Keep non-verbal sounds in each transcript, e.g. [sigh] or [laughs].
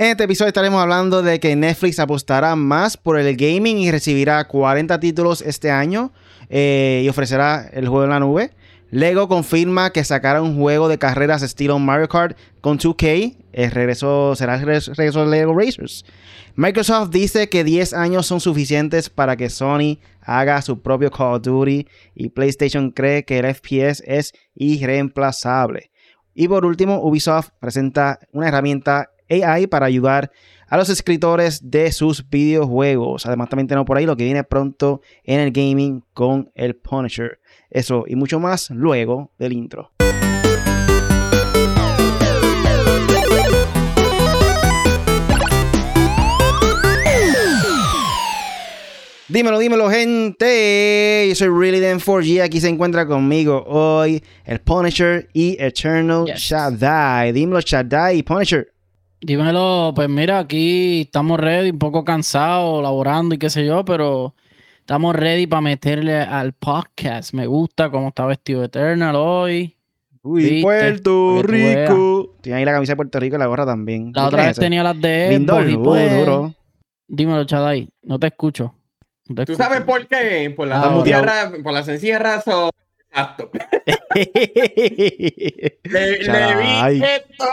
En este episodio estaremos hablando de que Netflix apostará más por el gaming y recibirá 40 títulos este año eh, y ofrecerá el juego en la nube. Lego confirma que sacará un juego de carreras estilo Mario Kart con 2K. El regreso, será el regreso de Lego Racers. Microsoft dice que 10 años son suficientes para que Sony haga su propio Call of Duty y PlayStation cree que el FPS es irreemplazable. Y por último, Ubisoft presenta una herramienta AI para ayudar a los escritores de sus videojuegos. Además, también tenemos por ahí lo que viene pronto en el gaming con el Punisher. Eso y mucho más luego del intro. Dímelo, dímelo, gente. Yo soy Really Den 4G. Aquí se encuentra conmigo hoy el Punisher y Eternal Shaddai. Dímelo, Shaddai y Punisher. Dímelo, pues mira, aquí estamos ready, un poco cansados, laborando y qué sé yo, pero estamos ready para meterle al podcast. Me gusta cómo está vestido Eternal hoy. Uy, Puerto Rico. Tiene ahí la camisa de Puerto Rico y la gorra también. La otra vez tenía las de Lindo, pues, duro. Dímelo, Shaddai. No te escucho. ¿Tú sabes por qué? Por la, ah, por la sencilla razón. [laughs] Exacto. le, vi esto,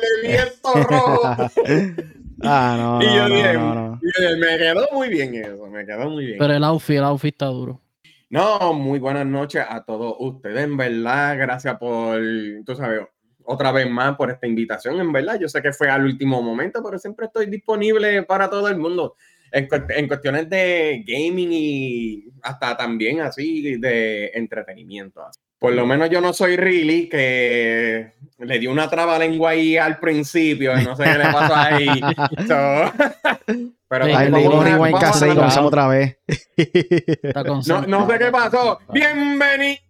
le vi esto rojo. [laughs] Ah, no. y yo, no, dije, me quedó muy bien eso, me quedó muy bien. Pero el outfit, el outfit está duro. No, muy buenas noches a todos ustedes, en verdad, gracias por, tú sabes, otra vez más por esta invitación, en verdad, yo sé que fue al último momento, pero siempre estoy disponible para todo el mundo en, cuestiones de gaming y hasta también así de entretenimiento. Por lo menos yo no soy really que le dio una traba lengua ahí al principio, no sé qué le pasó ahí. [laughs] [laughs] pero ahí le dimos rewind y comenzamos otra vez. no, no sé qué pasó. Bienvenido.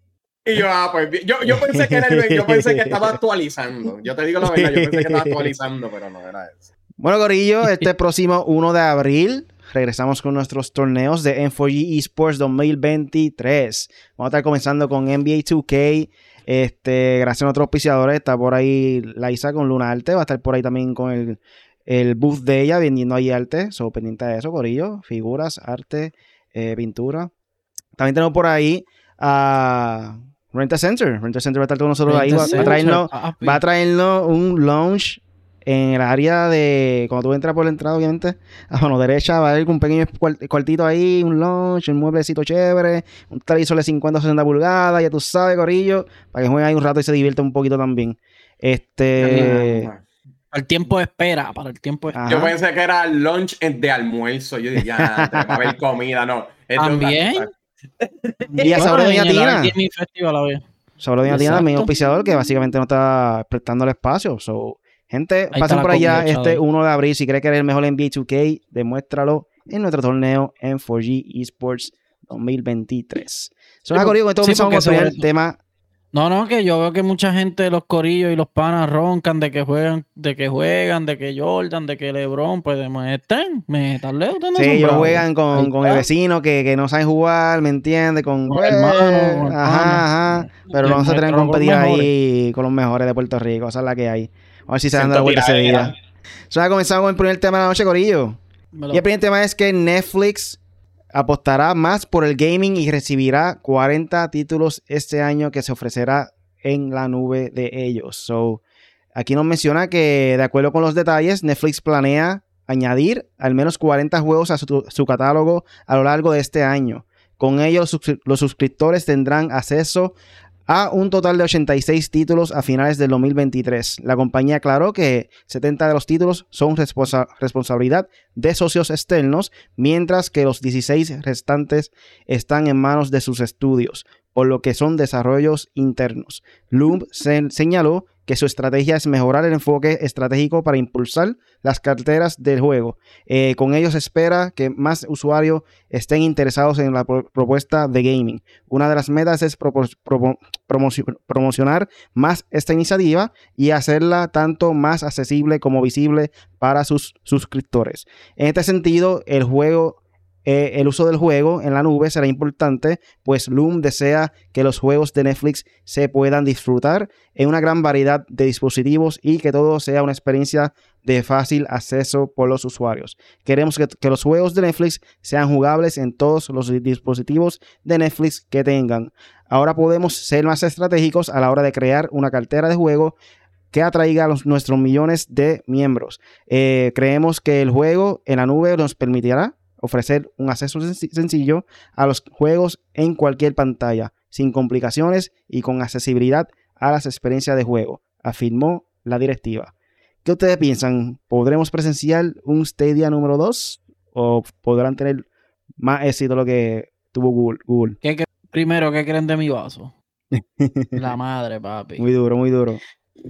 Y yo, ah, pues yo, yo pensé que era el, yo pensé que estaba actualizando. Yo te digo la verdad, yo pensé que estaba actualizando, pero no era eso. Bueno, Gorillo, este próximo 1 de abril regresamos con nuestros torneos de M4G Esports 2023. Vamos a estar comenzando con NBA 2K. Este, gracias a nuestros auspiciadores, está por ahí Laisa con Luna Arte, va a estar por ahí también con el, el booth de ella vendiendo ahí arte. So, pendiente de eso, Corillo. Figuras, arte, eh, pintura. También tenemos por ahí a Renta Center. Renta Center va a estar con nosotros ahí. Va, a traernos, va a traernos un launch en el área de, cuando tú entras por la entrada, obviamente, [laughs] a mano derecha va a haber un pequeño cuartito ahí, un lunch, un mueblecito chévere, un televisor de 50 o 60 pulgadas, ya tú sabes, Corillo, para que jueguen ahí un rato y se divierta un poquito también. Este. El tiempo de espera, para el tiempo de espera. Yo pensé que era lunch de almuerzo. Yo dije, ya, va a haber [laughs] comida, no. También. Y a Sabro Doña Tina. Sabro Doña Tina, mi auspiciador, que básicamente no está prestando el espacio. So, Gente, pasen por allá este 1 de abril. Si crees que eres el mejor en B2K, demuéstralo en nuestro torneo en 4G Esports 2023. Son sí, esto vamos a el tema. No, no, que yo veo que mucha gente, los corillos y los panas roncan de que juegan, de que juegan, de que Jordan, de que LeBron, pues estén, me tal vez Sí, ellos juegan con, con, el vecino que, que, no sabe jugar, ¿me entiendes? Con, con hermano, ajá, ajá. Pero no se traen a competir ahí con los mejores de Puerto Rico, esa es la que hay. A ver si se dan la vuelta ese día. Ya comenzamos con el primer tema de la noche, Corillo. Y el primer tema es que Netflix apostará más por el gaming y recibirá 40 títulos este año que se ofrecerá en la nube de ellos. So, aquí nos menciona que, de acuerdo con los detalles, Netflix planea añadir al menos 40 juegos a su, su catálogo a lo largo de este año. Con ello, los suscriptores tendrán acceso a un total de 86 títulos a finales del 2023. La compañía aclaró que 70 de los títulos son responsabilidad de socios externos, mientras que los 16 restantes están en manos de sus estudios, por lo que son desarrollos internos. Loom señaló que su estrategia es mejorar el enfoque estratégico para impulsar las carteras del juego. Eh, con ellos espera que más usuarios estén interesados en la propuesta de gaming. Una de las metas es promocionar más esta iniciativa y hacerla tanto más accesible como visible para sus suscriptores. En este sentido, el juego eh, el uso del juego en la nube será importante, pues Loom desea que los juegos de Netflix se puedan disfrutar en una gran variedad de dispositivos y que todo sea una experiencia de fácil acceso por los usuarios. Queremos que, los juegos de Netflix sean jugables en todos los dispositivos de Netflix que tengan. Ahora podemos ser más estratégicos a la hora de crear una cartera de juego que atraiga a los, nuestros millones de miembros. Eh, creemos que el juego en la nube nos permitirá ofrecer un acceso sencillo a los juegos en cualquier pantalla, sin complicaciones y con accesibilidad a las experiencias de juego, afirmó la directiva. ¿Qué ustedes piensan? ¿Podremos presenciar un Stadia número 2 o podrán tener más éxito lo que tuvo Google? primero, ¿qué creen de mi vaso? [laughs] la madre, papi. Muy duro, muy duro.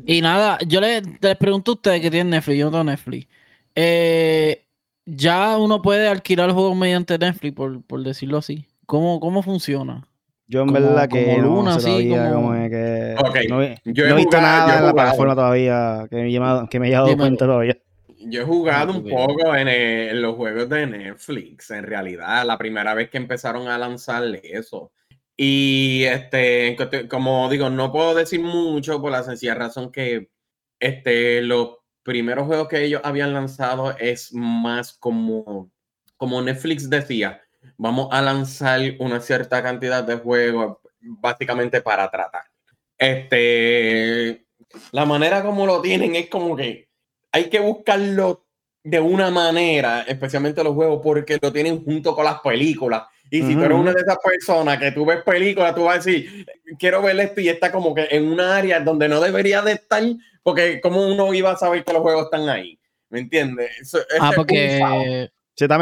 Y nada, yo les, pregunto a ustedes que tienen Netflix, yo no tengo Netflix. Eh, ya uno puede alquilar juegos mediante Netflix, por, decirlo así. ¿Cómo, ¿Cómo funciona? Yo en verdad que no así, como... que no, he visto nada en la plataforma todavía que me, que me haya dado cuenta todavía. Yo he jugado un poco en, los juegos de Netflix, en realidad, la primera vez que empezaron a lanzarle eso. Y este, como digo, no puedo decir mucho por la sencilla razón que este, los primeros juegos que ellos habían lanzado es más como, como Netflix decía, vamos a lanzar una cierta cantidad de juegos básicamente para tratar. Este, la manera como lo tienen es como que hay que buscarlo de una manera, especialmente los juegos, porque lo tienen junto con las películas. Y si tú eres una de esas personas que tú ves películas, tú vas a decir, quiero ver esto y está como que en un área donde no debería de estar, porque como uno iba a saber que los juegos están ahí. ¿Me entiendes? ah, porque,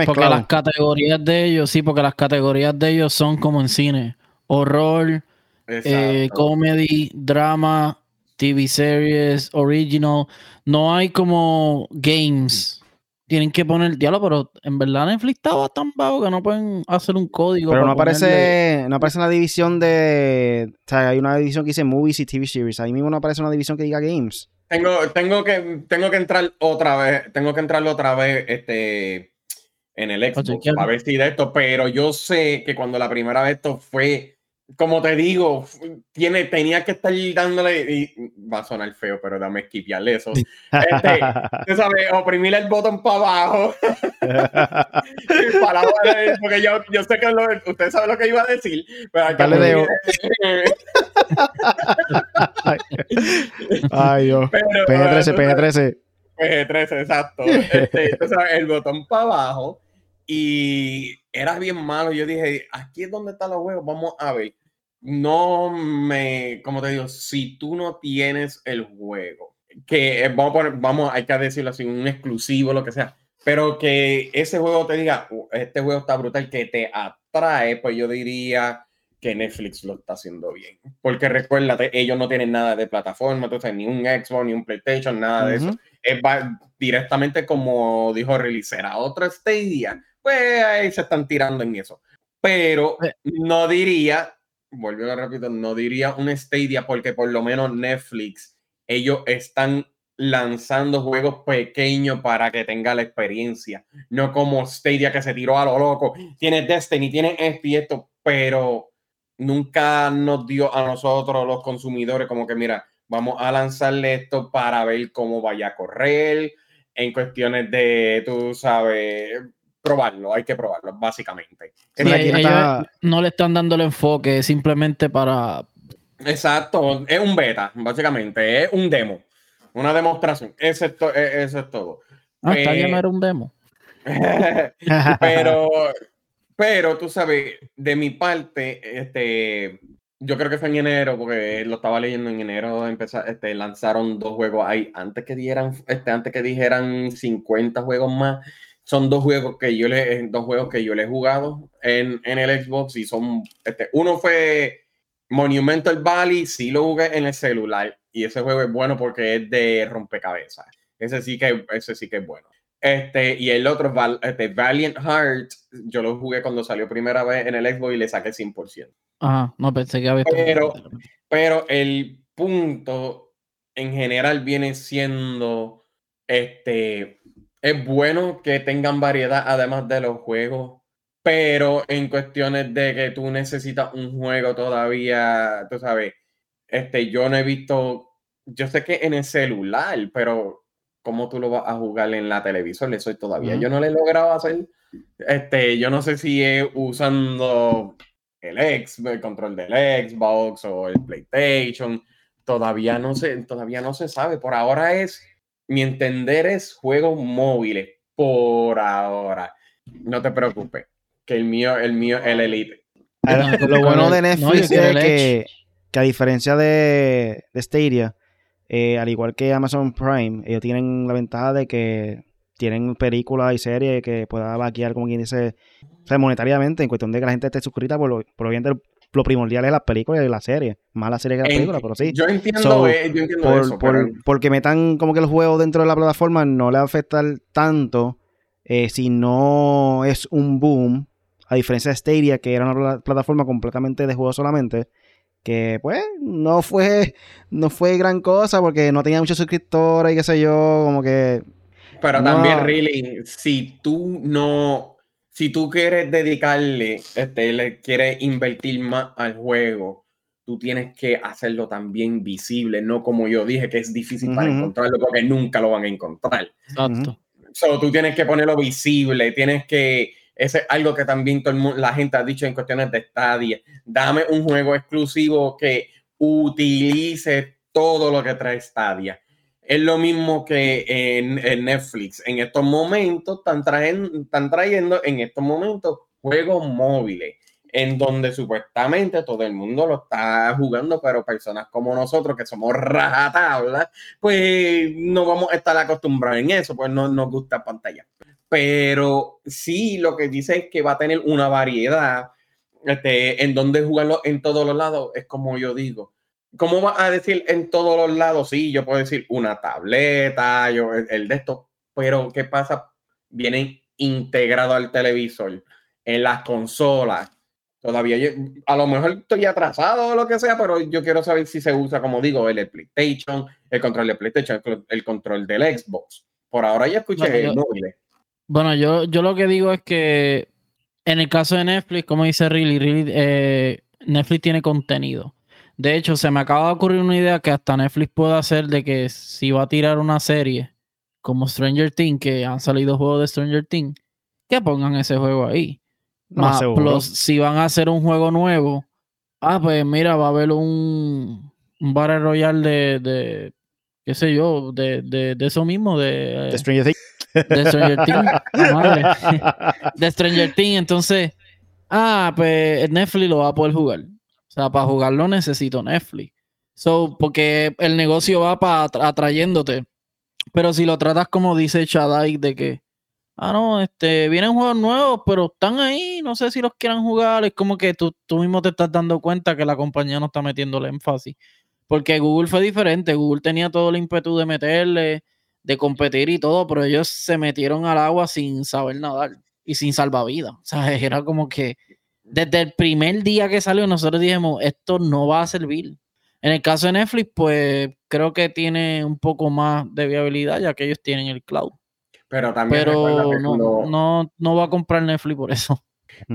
porque las categorías de ellos, sí, porque las categorías de ellos son como en cine. Horror, eh, comedy, drama, TV series, original. No hay como games tienen que poner diálogo, pero en verdad Netflix estaba tan bajo que no pueden hacer un código. Pero no aparece, no aparece en la división de. O sea, hay una división que dice movies y TV series. Ahí mismo no aparece una división que diga games. Tengo, tengo, que, tengo que entrar otra vez. Tengo que entrar otra vez este, en el Xbox a ver si de esto. Pero yo sé que cuando la primera vez esto fue como te digo, tiene, tenía que estar dándole, y va a sonar feo, pero dame esquipiarle eso. Este, [laughs] tú sabes, oprimir el botón para [laughs] abajo. porque yo, yo sé que lo, usted sabe lo que iba a decir. Pero Dale de... [laughs] Ay, Dios. PG-13, PG-13. PG-13, exacto. Este, tú sabes, el botón para abajo y era bien malo. Yo dije, aquí es donde están los juegos, vamos a ver. No me, como te digo, si tú no tienes el juego, que vamos a poner, vamos, hay que decirlo así, un exclusivo, lo que sea, pero que ese juego te diga, uh, este juego está brutal, que te atrae, pues yo diría que Netflix lo está haciendo bien. Porque recuérdate, ellos no tienen nada de plataforma, entonces ni un Xbox, ni un PlayStation, nada de eso. Es directamente como dijo Release, era otro Stadia pues ahí se están tirando en eso. Pero eh. no diría, vuelvo a repetir, no diría un Stadia porque por lo menos Netflix, ellos están lanzando juegos pequeños para que tenga la experiencia, no como Stadia que se tiró a lo loco. Tiene Destiny, tiene esto y esto, pero nunca nos dio a nosotros los consumidores como que mira, vamos a lanzarle esto para ver cómo vaya a correr en cuestiones de, tú sabes, probarlo, hay que probarlo, básicamente. no le están dando el enfoque simplemente para... Exacto, es un beta, básicamente, es un demo, una demostración, eso es, e, eso es todo. Ah, está bien, era un demo. [laughs] pero, pero tú sabes, de mi parte, este, yo creo que fue en enero, porque lo estaba leyendo en enero, empezar, este, lanzaron dos juegos ahí, antes que dieran, este, antes que dijeran 50 juegos más, son dos juegos que yo le, eh, dos juegos que yo le he jugado en, en el Xbox y son, este, uno fue Monumental Valley, sí lo jugué en el celular y ese juego es bueno porque es de rompecabezas. Ese sí que, ese sí que es bueno. Este, y el otro, este, Valiant Heart, yo lo jugué cuando salió primera vez en el Xbox y le saqué 100%. Ajá, no pensé que había... Pero, pero el punto en general viene siendo, este, es bueno que tengan variedad además de los juegos pero en cuestiones de que tú necesitas un juego todavía, tú sabes, este, yo no he visto, yo sé que en el celular, pero ¿cómo tú lo vas a jugar en la televisión? Eso todavía yo no le he logrado hacer. Este, yo no sé si es usando el X, el control del Xbox o el PlayStation. Todavía no se, todavía no se sabe. Por ahora es, mi entender es juegos móviles. Por ahora. No te preocupes. Que el mío, el mío, el Elite. Lo bueno de Netflix es que, que, a diferencia de, de Stadia, eh, al igual que Amazon Prime, ellos tienen la ventaja de que tienen películas y series que pueda vaquear, como quien dice, o sea, monetariamente, en cuestión de que la gente esté suscrita, por lo, por lo, lo primordial es las películas y la serie, más la serie que la película, pero sí. Yo entiendo, eh, yo entiendo por, eso. Por, Porque metan como que los juegos dentro de la plataforma no le va a afectar tanto eh, si no es un boom, a diferencia de Stadia, que era una plataforma completamente de juegos solamente, que pues no fue, no fue gran cosa porque no tenía muchos suscriptores y qué sé yo, como que pero también, really, si tú no, si tú quieres dedicarle, este, le quieres invertir más al juego, tú tienes que hacerlo también visible, no como yo dije, que es difícil para encontrarlo porque nunca lo van a encontrar. Exacto. So, tú tienes que ponerlo visible, tienes que, ese es algo que también todo la gente ha dicho en cuestiones de Stadia, dame un juego exclusivo que utilice todo lo que trae Stadia es lo mismo que en, Netflix. En estos momentos están están trayendo en estos momentos juegos móviles en donde supuestamente todo el mundo lo está jugando, pero personas como nosotros que somos rajatablas, pues no vamos a estar acostumbrados en eso, pues no nos gusta pantalla. Pero sí, lo que dice es que va a tener una variedad este, en donde jugarlo en todos los lados, es como yo digo ¿Cómo vas a decir en todos los lados? Sí, yo puedo decir una tableta, yo, el, de esto, pero ¿qué pasa? Vienen integrados al televisor, en las consolas. Todavía yo, a lo mejor estoy atrasado o lo que sea, pero yo quiero saber si se usa, como digo, el PlayStation, el control de PlayStation, el control del Xbox. Por ahora ya escuché el móvil. Bueno, yo, yo lo que digo es que en el caso de Netflix, como dice Riley, eh, Netflix tiene contenido. De hecho, se me acaba de ocurrir una idea que hasta Netflix puede hacer de que si va a tirar una serie como Stranger Things, que han salido juegos de Stranger Things, que pongan ese juego ahí. Más, si van a hacer un juego nuevo, ah, pues mira, va a haber un, un Battle Royale de, de, qué sé yo, de, de, de eso mismo, de, de Stranger Things. De Stranger Things. [laughs] [laughs] de Stranger Things, entonces, ah, pues Netflix lo va a poder jugar. O sea, para jugarlo necesito Netflix. So, porque el negocio va para atrayéndote. Pero si lo tratas como dice Shadai, de que, ah, no, este, vienen juegos nuevos, pero están ahí, no sé si los quieran jugar. Es como que tú, tú mismo te estás dando cuenta que la compañía no está metiendo el énfasis. Porque Google fue diferente. Google tenía todo el ímpetu de meterle, de competir y todo, pero ellos se metieron al agua sin saber nadar y sin salvavidas. [laughs] O sea, era como que desde el primer día que salió, nosotros dijimos, esto no va a servir. En el caso de Netflix, pues creo que tiene un poco más de viabilidad, ya que ellos tienen el cloud. Pero también Pero no, no, no va a comprar Netflix por eso.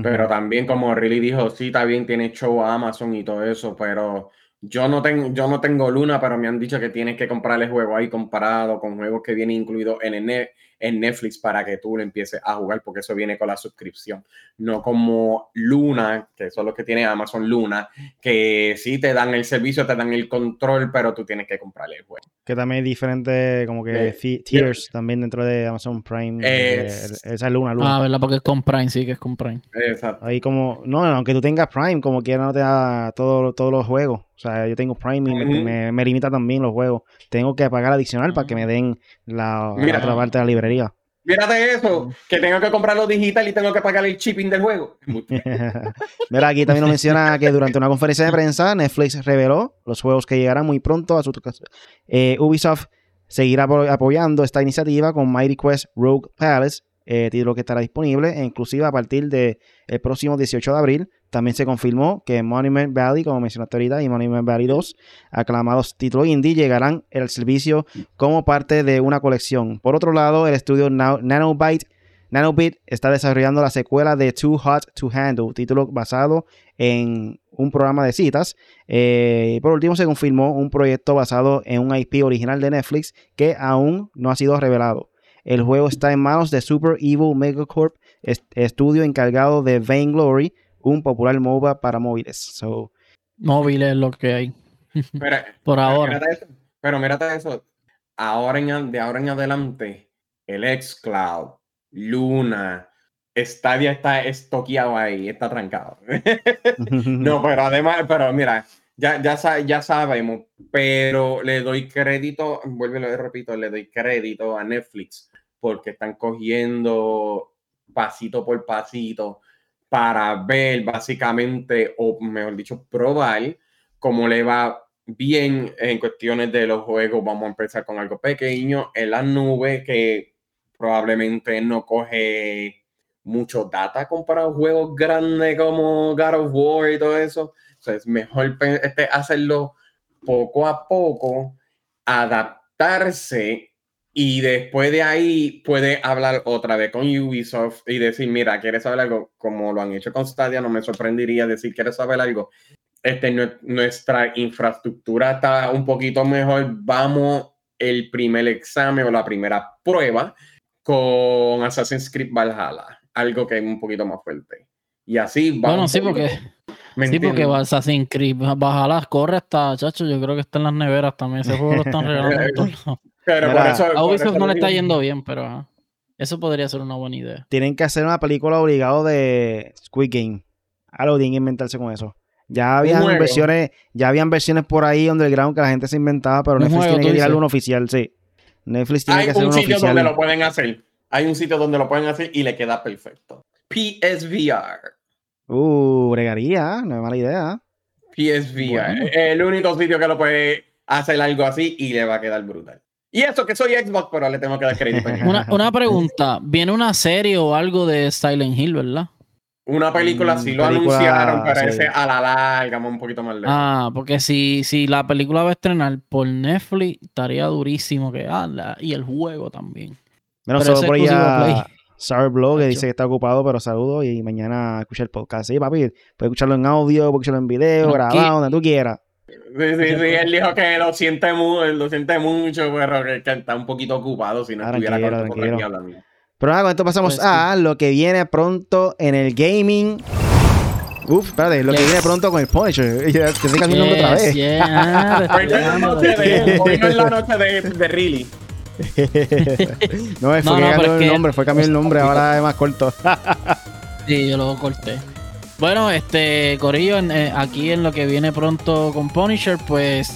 Pero también, como Riley dijo, sí, también tiene show a Amazon y todo eso, pero yo no, tengo, yo no tengo Luna, pero me han dicho que tienes que comprarle juego ahí comparado con juegos que vienen incluidos en el, en Netflix para que tú lo empieces a jugar, porque eso viene con la suscripción. No como Luna, que son los que tiene Amazon Luna, que sí te dan el servicio, te dan el control, pero tú tienes que comprarle el juego. Que también es diferente, como que eh, tiers también dentro de Amazon Prime. esa es Luna, Luna. Ah, ¿verdad? Porque es con Prime, sí que es con Prime. Exacto. Ahí como, no, aunque tú tengas Prime, como quiera no te da todo, todos los juegos. O sea, yo tengo Prime y me, me, limita también los juegos. Tengo que pagar adicional para que me den la, otra parte de la librería. Mírate eso, que tengo que comprarlo digital y tengo que pagar el shipping del juego. [laughs] Mira, aquí también nos menciona que durante una conferencia de prensa, Netflix reveló los juegos que llegarán muy pronto a su casa. Eh, Ubisoft seguirá apoyando esta iniciativa con Mighty Quest Rogue Palace, eh, título que estará disponible e inclusive a partir del próximo 18 de abril también se confirmó que Monument Valley, como mencionaste ahorita, y Monument Valley 2, aclamados títulos indie, llegarán al servicio como parte de una colección. Por otro lado, el estudio Nanobyte Nanobit está desarrollando la secuela de Too Hot to Handle, título basado en un programa de citas. Eh, y por último, se confirmó un proyecto basado en un IP original de Netflix que aún no ha sido revelado. El juego está en manos de Super Evil Megacorp, estudio encargado de Vainglory, un popular MOBA para móviles. So, móviles es lo que hay. [laughs] por ahora. Pero mírate eso. Ahora de ahora en adelante, el xCloud, Luna, Stadia está estoqueado ahí, está trancado. [laughs] no, pero además, pero mira, ya, ya, ya sabemos, pero le doy crédito, vuelvo y repito, le doy crédito a Netflix porque están cogiendo pasito por pasito para ver básicamente, o mejor dicho, probar cómo le va bien en cuestiones de los juegos. Vamos a empezar con algo pequeño en la nube que probablemente no coge mucho data comparado a juegos grandes como God of War y todo eso. O es mejor este, hacerlo poco a poco, adaptarse y después de ahí puede hablar otra vez con Ubisoft y decir, mira, ¿quieres saber algo? Como lo han hecho con Stadia, no me sorprendería decir, ¿quieres saber algo? Este, nuestra infraestructura está un poquito mejor, vamos el primer examen o la primera prueba con Assassin's Creed Valhalla, algo que es un poquito más fuerte. Y así vamos. Bueno, sí, porque, sí, porque Assassin's Creed Valhalla corre hasta, chacho, yo creo que está en las neveras también. Ese juego lo están regalando [laughs] Pero por eso, a Ubisoft no le está yendo bien, pero eso podría ser una buena idea. Tienen que hacer una película obligado de Squid Game. Algo tienen que inventarse con eso. Ya habían versiones, ya habían versiones por ahí underground que la gente se inventaba, pero Netflix tiene que tirar uno oficial, sí. Netflix tiene que hacer un sitio donde lo pueden hacer. Hay un sitio donde lo pueden hacer y le queda perfecto. PSVR. Uh, bregaría, no es mala idea. PSVR. El único sitio que lo puede hacer algo así y le va a quedar brutal. Y eso que soy Xbox, pero le tengo que dar crédito. [laughs] una, una pregunta, ¿viene una serie o algo de Silent Hill, verdad? Una película sí lo anunciaron, pero ese a la larga, un poquito más lejos. Ah, porque si, si la película va a estrenar por Netflix, estaría durísimo que anda. Y el juego también. Bueno, solo por allá Blog que dice que está ocupado, pero saludo y mañana escucha el podcast. Sí, papi, puedes escucharlo en audio, puedes escucharlo en video, grabado, donde tú quieras. Sí, sí, sí, él dijo que lo siente, mucho, lo siente mucho, pero que, está un poquito ocupado si no ah, estuviera con aquí hablando. Pero nada, con esto pasamos pues a lo que viene pronto en el gaming. Uf, espérate, lo que viene pronto con el Punisher. [laughs] El nombre otra vez. [laughs] hoy no es la [laughs] noche de, hoy no es la noche de, de Really. no, fue no, que no, cambió el nombre, fue cambiar el nombre, ahora es más corto. sí, yo lo corté. Bueno, este, Corillo, eh, aquí en lo que viene pronto con Punisher, pues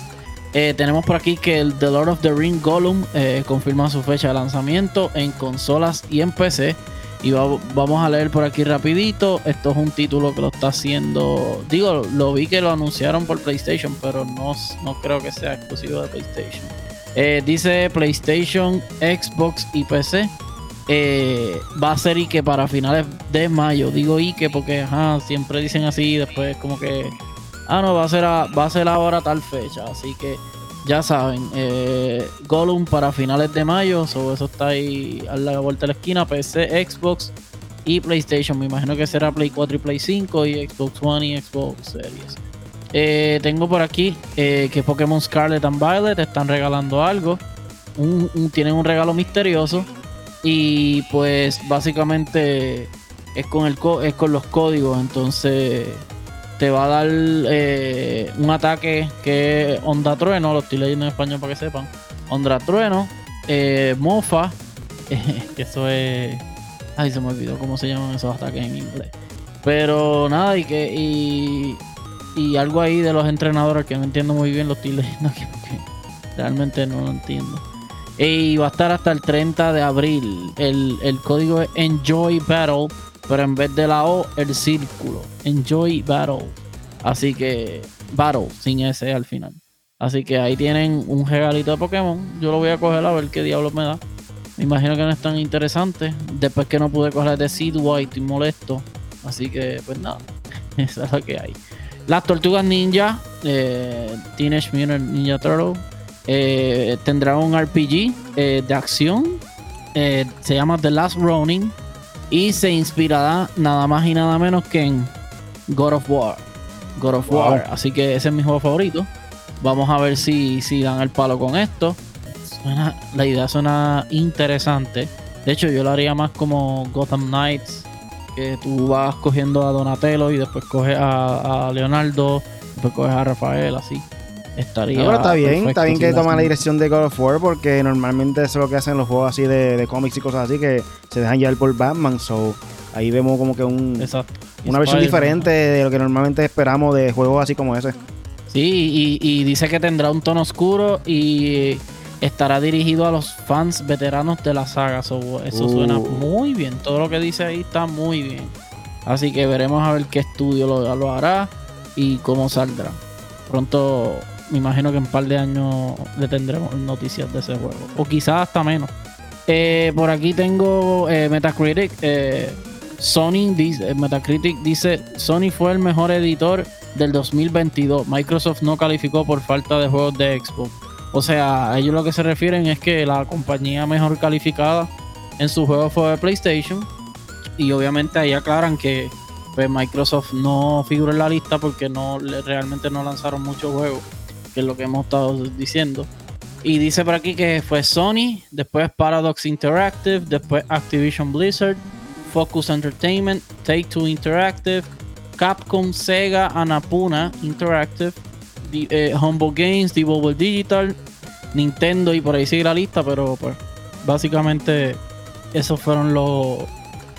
eh, tenemos por aquí que el The Lord of the Ring Gollum eh, confirma su fecha de lanzamiento en consolas y en PC. Y vamos a leer por aquí rapidito. Esto es un título que lo está haciendo. Digo, lo vi que lo anunciaron por PlayStation, pero no, no creo que sea exclusivo de PlayStation. Dice PlayStation, Xbox y PC. Va a ser y que para finales de mayo. Digo y que porque siempre dicen así. Después como que ah, no, va a ser, va a ser ahora tal fecha. Así que ya saben, eh, para finales de mayo, eso está ahí a la vuelta de la esquina, PC, Xbox y PlayStation. Me imagino que será Play 4 y Play 5 y Xbox One y Xbox Series. Eh, tengo por aquí eh, que Pokémon Scarlet and Violet están regalando algo. tienen un regalo misterioso. Y pues básicamente es con, el es con los códigos. Entonces te va a dar eh, un ataque que es Onda Trueno, lo estoy leyendo en español para que sepan. Onda Trueno, eh, Mofa, [laughs] que eso es. Ay, se me olvidó cómo se llaman esos ataques en inglés. Pero nada, y que. Y, y algo ahí de los entrenadores que no entiendo muy bien, lo estoy [laughs] leyendo aquí porque realmente no lo entiendo. Y va a estar hasta el 30 de abril. El, el código es Enjoy Battle pero en vez de la O, el círculo. Enjoy Battle. Así que, Battle, sin S al final. Así que ahí tienen un regalito de Pokémon. Yo lo voy a coger a ver qué diablos me da. Me imagino que no es tan interesante. Después que no pude coger de Seed White y molesto. Así que, pues nada. [laughs] Eso es lo que hay. Las tortugas ninja. Eh, Teenage Mutant Ninja Turtle. Eh, tendrá un RPG eh, de acción. se llama The Last Ronin Y se inspirará nada más y nada menos que en God of War. God of War. Así que ese es mi juego favorito. Vamos a ver si, si dan el palo con esto. la idea suena interesante. De hecho, yo lo haría más como Gotham Knights. Que tú vas cogiendo a Donatello y después coges a, a Leonardo, después coges a Rafael, así. Estaría. No, está bien, está bien que toma la dirección de God of War porque normalmente eso es lo que hacen los juegos así de, de cómics y cosas así que se dejan llevar por Batman. So, ahí vemos como que un, una versión diferente de lo que normalmente esperamos de juegos así como ese. Sí, y, dice que tendrá un tono oscuro y estará dirigido a los fans veteranos de la saga. eso suena uh. muy bien. Todo lo que dice ahí está muy bien. Así que veremos a ver qué estudio lo, lo hará y cómo saldrá. Pronto, me imagino que en un par de años le tendremos noticias de ese juego. O quizás hasta menos. Eh, por aquí tengo eh, Metacritic. Eh, Sony dice, Metacritic dice, Sony fue el mejor editor del 2022. Microsoft no calificó por falta de juegos de Xbox. O sea, ellos lo que se refieren es que la compañía mejor calificada en su juego fue PlayStation. Y obviamente ahí aclaran que pues, Microsoft no figura en la lista porque no realmente no lanzaron muchos juegos, que es lo que hemos estado diciendo. Y dice por aquí que fue Sony, después Paradox Interactive, después Activision Blizzard, Focus Entertainment, Take Two Interactive, Capcom, Sega, Anapuna Interactive, eh, Humble Games, Devolver Digital, Nintendo y por ahí sigue la lista, pero pues básicamente esos fueron los,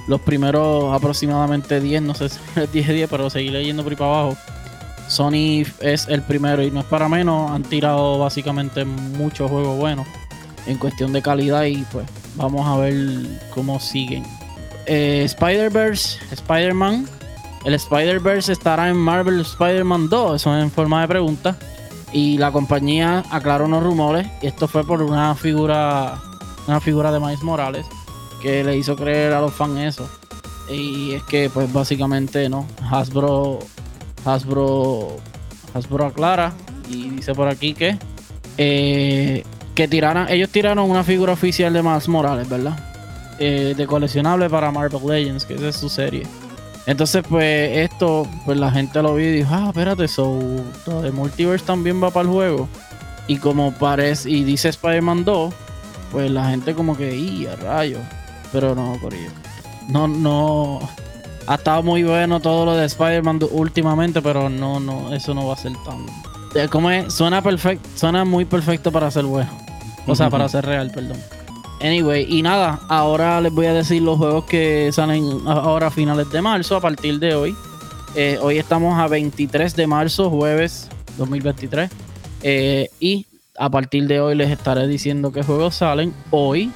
los primeros aproximadamente 10, no sé si [laughs] 10 10, pero seguí leyendo por ahí para abajo. Sony es el primero y no es para menos, han tirado básicamente muchos juegos buenos en cuestión de calidad y pues vamos a ver cómo siguen. Eh, Spider-Verse, Spider-Man, el Spider-Verse estará en Marvel Spider-Man 2, eso en forma de pregunta. Y la compañía aclaró unos rumores. Y esto fue por una figura. Una figura de Miles Morales. Que le hizo creer a los fans eso. Y es que pues básicamente no. Hasbro. Hasbro. Hasbro aclara. Y dice por aquí que. Eh, que tiraran. Ellos tiraron una figura oficial de Miles Morales, ¿verdad? Eh, de coleccionable para Marvel Legends, que esa es su serie. Entonces, pues, esto, pues la gente lo vio y dijo, ah, espérate, so, de Multiverse también va para el juego. Y como parece, y dice Spider-Man 2, pues la gente como que, y a rayo. Pero no, Corillo. No, no. Ha estado muy bueno todo lo de Spider-Man últimamente, pero no, no, eso no va a ser tan. Eh, como es, suena perfecto, suena muy perfecto para ser bueno. O sea, para ser real, perdón. Anyway, y nada, ahora les voy a decir los juegos que salen ahora a finales de marzo, a partir de hoy. Eh, hoy estamos a 23 de marzo, jueves 2023. Eh, y a partir de hoy les estaré diciendo qué juegos salen. Hoy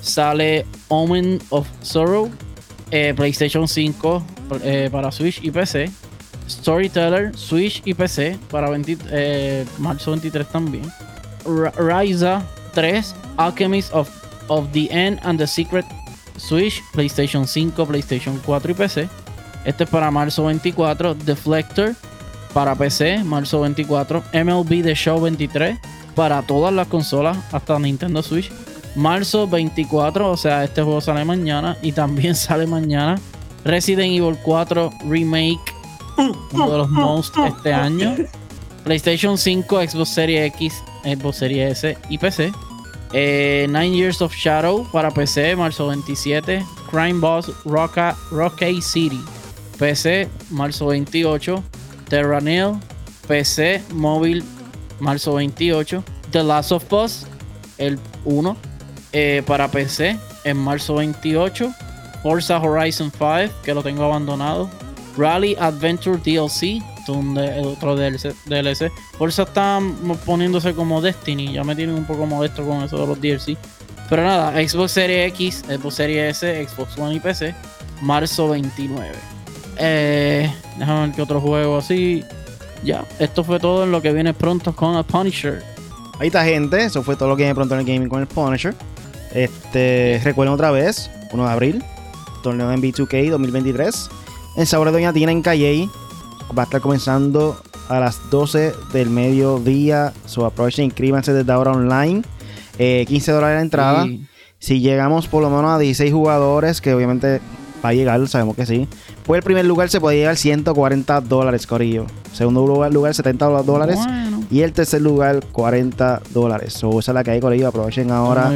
sale Omen of Sorrow, eh, PlayStation 5 para Switch y PC. Storyteller, Switch y PC para marzo 23 también. Ryza 3, Alchemist of of the End and the Secret Switch, PlayStation 5, PlayStation 4 y PC. Este es para marzo 24. Deflector para PC, marzo 24. MLB The Show 23 para todas las consolas, hasta Nintendo Switch. Marzo 24, o sea, este juego sale mañana y también [laughs] sale mañana Resident Evil 4 Remake, uno de los most este año. PlayStation 5, Xbox Series X, Xbox Series S y PC. Eh, Nine Years of Shadow para PC, marzo 27. Crime Boss Rocka, City, PC, marzo 28. Terranil, PC, móvil, marzo 28. The Last of Us, el 1, eh, para PC, en marzo 28. Forza Horizon 5, que lo tengo abandonado. Rally Adventure DLC, otro DLC. Por eso están poniéndose como Destiny. Ya me tienen un poco modesto con eso de los DLC. Pero nada, Xbox Series X, Xbox Series S, Xbox One y PC, marzo 29. Eh, déjame ver qué otro juego así. Ya, esto fue todo en lo que viene pronto con el Punisher. Ahí está, gente. Eso fue todo lo que viene pronto en el gaming con el Punisher. Este, recuerden otra vez, 1 de abril, torneo en B2K 2023. En Sabor de Doña Tina en Calle va a estar comenzando a las 12 del mediodía. So aprovechen, inscríbanse desde ahora online. 15 eh, dólares la entrada. Si llegamos por lo menos a 16 jugadores, que obviamente va a llegar, sabemos que sí. Pues el primer lugar se puede llegar a 140 dólares, Corillo. Segundo lugar, lugar 70 dólares. Y el tercer lugar, 40 dólares. O esa es la que hay, Corillo. Aprovechen ahora.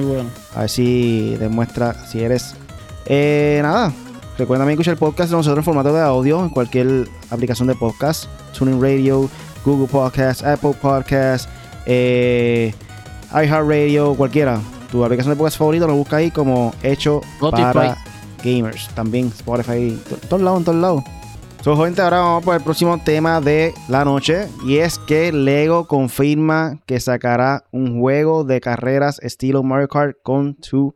A ver si demuestra si eres. Eh, nada. Recuerda también escuchar el podcast de nosotros en formato de audio en cualquier aplicación de podcast. Tuning Radio, Google Podcast, Apple Podcast, eh, iHeartRadio, cualquiera. Tu aplicación de podcast favorito lo busca ahí como hecho para gamers. También Spotify, en todos lados, en todos lados. So, gente, ahora vamos por el próximo tema de la noche. Y es que Lego confirma que sacará un juego de carreras estilo Mario Kart con 2.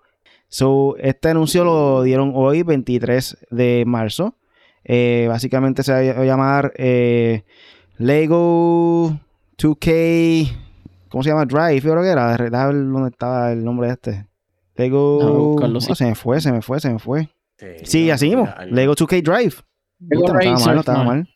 So, este anuncio lo dieron hoy, 23 de marzo. Eh, básicamente se va a llamar eh, Lego 2K. ¿Cómo se llama? Drive, yo creo que era. ver dónde estaba el nombre de este. Lego. No, se me fue, se me fue, se me fue. Sí, así mismo. Lego 2K Drive. Lego no estaba mal, no estaba mal.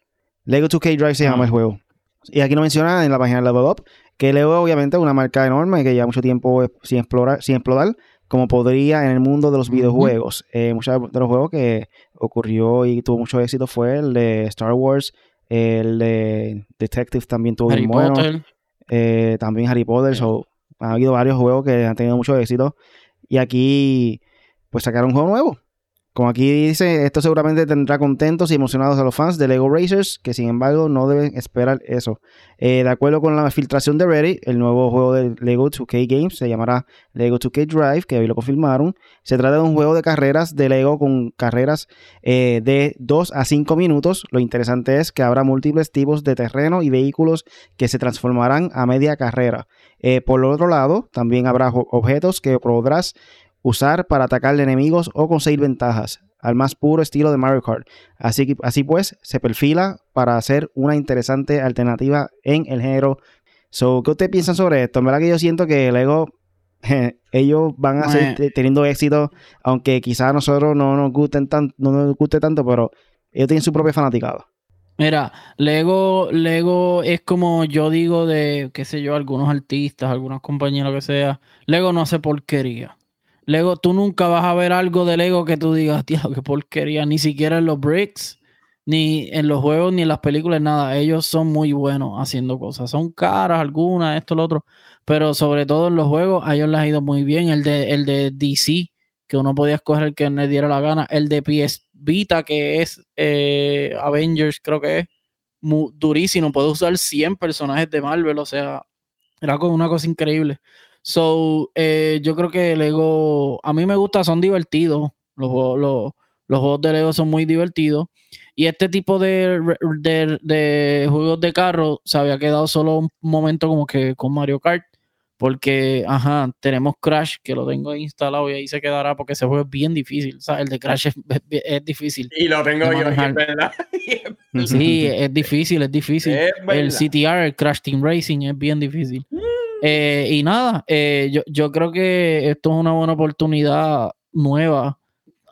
Lego 2K Drive se llama el juego. Y aquí nos menciona en la página de Level Up que Lego obviamente es una marca enorme que lleva mucho tiempo sin explorar, sin explorar como podría en el mundo de los videojuegos. Eh, muchos de los juegos que ocurrió y tuvo mucho éxito fue el de Star Wars, el de Detective también tuvo Harry bueno. Eh, también Harry Potter. ha habido varios juegos que han tenido mucho éxito. Y aquí, pues sacaron un juego nuevo. Como aquí dice, esto seguramente tendrá contentos y emocionados a los fans de Lego Racers, que sin embargo no deben esperar eso. Eh, de acuerdo con la filtración de Reddit, el nuevo juego de Lego 2K Games se llamará Lego 2K Drive, que hoy lo confirmaron. Se trata de un juego de carreras de Lego con carreras eh, de 2 a 5 minutos. Lo interesante es que habrá múltiples tipos de terreno y vehículos que se transformarán a media carrera. Eh, por otro lado, también habrá objetos que podrás usar para atacar enemigos o conseguir ventajas, al más puro estilo de Mario Kart. Así, que, así pues, se perfila para hacer una interesante alternativa en el género. So, ¿Qué ustedes piensan sobre esto? En verdad que yo siento que Lego, [laughs] ellos van a seguir teniendo éxito, aunque quizás a nosotros no nos, gusten tan, no nos guste tanto, pero ellos tienen su propia fanaticada. Mira, Lego, Lego es como yo digo de, qué sé yo, algunos artistas, algunas compañías, lo que sea. Lego no hace porquería. Lego, tú nunca vas a ver algo de Lego que tú digas, tío, qué porquería, ni siquiera en los bricks, ni en los juegos, ni en las películas, nada. Ellos son muy buenos haciendo cosas. Son caras algunas, esto, lo otro, pero sobre todo en los juegos, a ellos les ha ido muy bien. El de, el de DC, que uno podía escoger el que le diera la gana. El de PS Vita, que es eh, Avengers, creo que es muy durísimo. Puede usar 100 personajes de Marvel, o sea, era como una cosa increíble. So, eh, yo creo que Lego, a mí me gusta, son divertidos. Los, los, los juegos de Lego son muy divertidos. Y este tipo de, de, juegos de carro se había quedado solo un momento como que con Mario Kart. Porque, ajá, tenemos Crash, que lo tengo instalado y ahí se quedará porque ese juego es bien difícil. O sea, el de Crash es, difícil. Y lo tengo yo, es verdad. [laughs] sí, es difícil, es difícil. el CTR, el Crash Team Racing, es bien difícil. Eh, y nada, eh, yo, creo que esto es una buena oportunidad nueva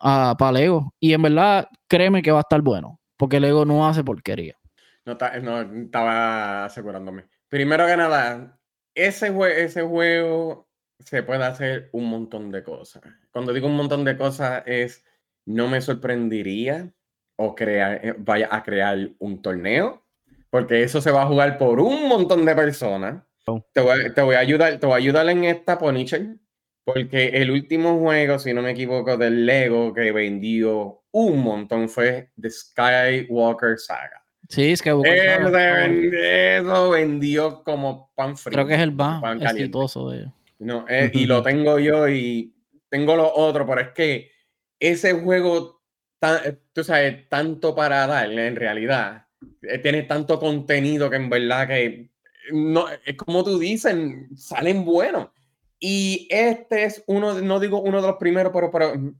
uh, para Lego. Y en verdad, créeme que va a estar bueno, porque Lego no hace porquería. No, no estaba asegurándome. Primero que nada, ese, ese juego se puede hacer un montón de cosas. Cuando digo un montón de cosas es, no me sorprendería o crear, eh, vaya a crear un torneo, porque eso se va a jugar por un montón de personas. Te voy, a ayudar, te voy a ayudar en esta Punisher, porque el último juego, si no me equivoco, del Lego que vendió un montón fue The Skywalker Saga. Sí, Skywalker Saga. Eso vendió como pan frío. Creo que es el más exitoso de No, eh, y lo tengo yo y tengo lo otro, pero es que ese juego, tú sabes, tanto para darle en realidad, eh, tiene tanto contenido que en verdad que no, es como tú dicen, salen buenos. Y este es uno, no digo uno de los primeros, pero,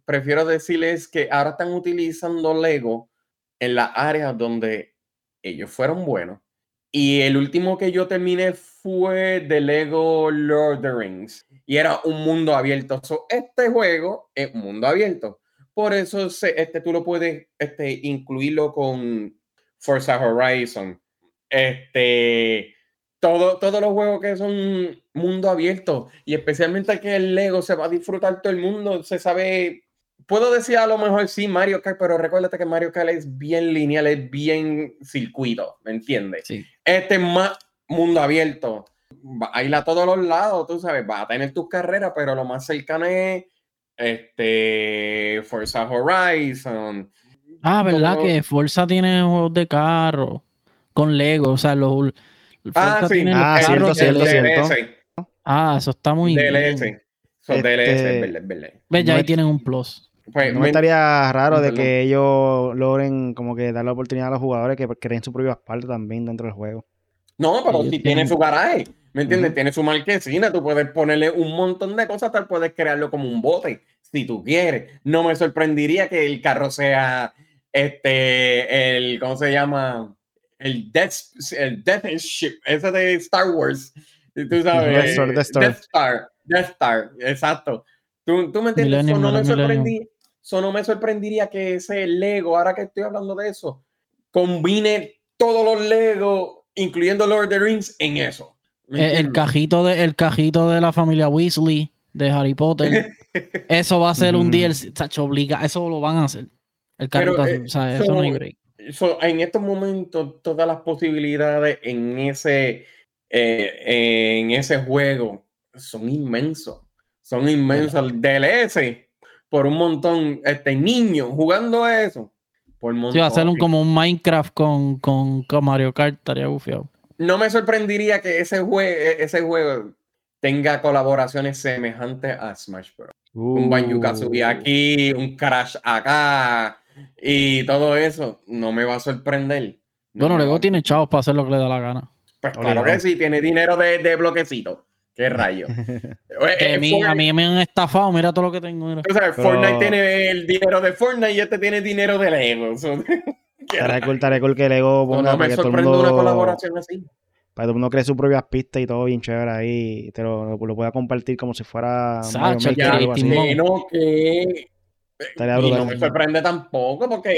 prefiero decirles que ahora están utilizando Lego en las áreas donde ellos fueron buenos. Y el último que yo terminé fue de Lego Lord of the Rings. Y era un mundo abierto. este juego es mundo abierto. Por eso este, tú lo puedes este, incluirlo con Forza Horizon. Este, todos los juegos que son mundo abierto y especialmente que el Lego se va a disfrutar todo el mundo, se sabe puedo decir a lo mejor sí Mario Kart, pero recuérdate que Mario Kart es bien lineal, es bien circuito, ¿me entiendes? Este es más mundo abierto. Va a ir a todos los lados, tú sabes, va a tener tus carreras, pero lo más cercano es este Forza Horizon. Ah, ¿verdad? Que Forza tiene juegos de carro con Lego, o sea, los... ah, sí, ah, cierto, cierto, Ah, eso está muy DLS. bien. Son este... DLS, verdad, ¿Ves? Ya ahí tienen un plus. Pues, no me estaría raro de que ellos logren como que dar la oportunidad a los jugadores que creen su propio parte también dentro del juego. No, pero si tiene su garaje, ¿me entiendes? Tiene su marquesina, tú puedes ponerle un montón de cosas, tal puedes crearlo como un bote, si tú quieres. No me sorprendería que el carro sea este, el, ¿cómo se llama? El Death, el Death Ship, ese de Star Wars. Tú sabes. Death Star, Death Star, exacto. ¿Tú, tú me entiendes? Eso no me sorprendía eso no me sorprendería que ese Lego, ahora que estoy hablando de eso, combine todos los Lego, incluyendo Lord of the Rings, en eso. El, cajito de, el cajito de la familia Weasley de Harry Potter. [laughs] eso va a ser un día, obliga, eso lo van a hacer. El cajito, eh, o sea, eso no hay en estos momentos, todas las posibilidades en ese, eh, en ese juego son inmensos. Son inmensos. DLS por un montón, este niño jugando eso. Por un Sí, hacer un, como un Minecraft con, con, Mario Kart estaría bufiado. No me sorprendería que ese, juego ese juego tenga colaboraciones semejantes a Smash Bros. Un Banjo Kazooie uh. aquí, un Crash acá y todo eso. No me va a sorprender. bueno, luego tiene chavos para hacer lo que le da la gana. Pues claro que sí, tiene dinero de, de bloquecito. ¿Qué [laughs] rayo? Eh, a, mí, a, mí, me han estafado, mira todo lo que tengo. O sea, Fortnite tiene el dinero de Fortnite y este tiene dinero de Lego. Estaré cool, estaré cool que Lego ponga no, me para que todo el mundo, una colaboración así. Para que todo el mundo cree sus propias pistas y todo bien chévere ahí. Te lo, lo pueda compartir como si fuera Sacha, Mario algo así. No, Y no me sorprende tampoco, porque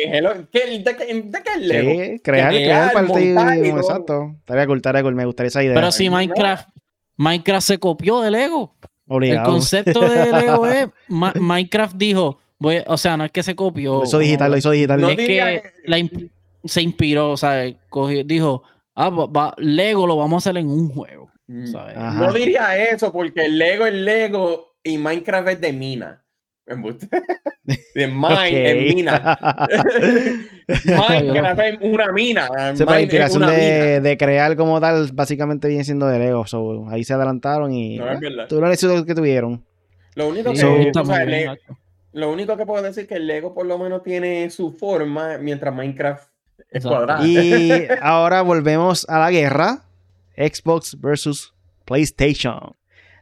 ¿qué, de, qué, de qué es Lego? Sí, crear, crear, crear partido. Exacto. Estaría cool, estaría cool. Me gustaría esa idea. Pero si Minecraft, Minecraft se copió de Lego. El concepto de Lego [laughs] es, Minecraft dijo, o sea, no es que se copió. Lo hizo digital, lo hizo digital. es que se inspiró, o sea, dijo, ah, Lego lo vamos a hacer en un juego. Mm. No diría eso, porque Lego es Lego y Minecraft es de mina. [laughs] De [laughs] mine en mina. [laughs] Minecraft es una mina. la inspiración de, de, crear como tal, básicamente viene siendo de Lego. ahí se adelantaron y no, es tú lo que tuvieron. Lo único que, lo único que puedo decir es que el Lego por lo menos tiene su forma, mientras Minecraft es cuadrado. Y ahora volvemos a la guerra. Xbox versus PlayStation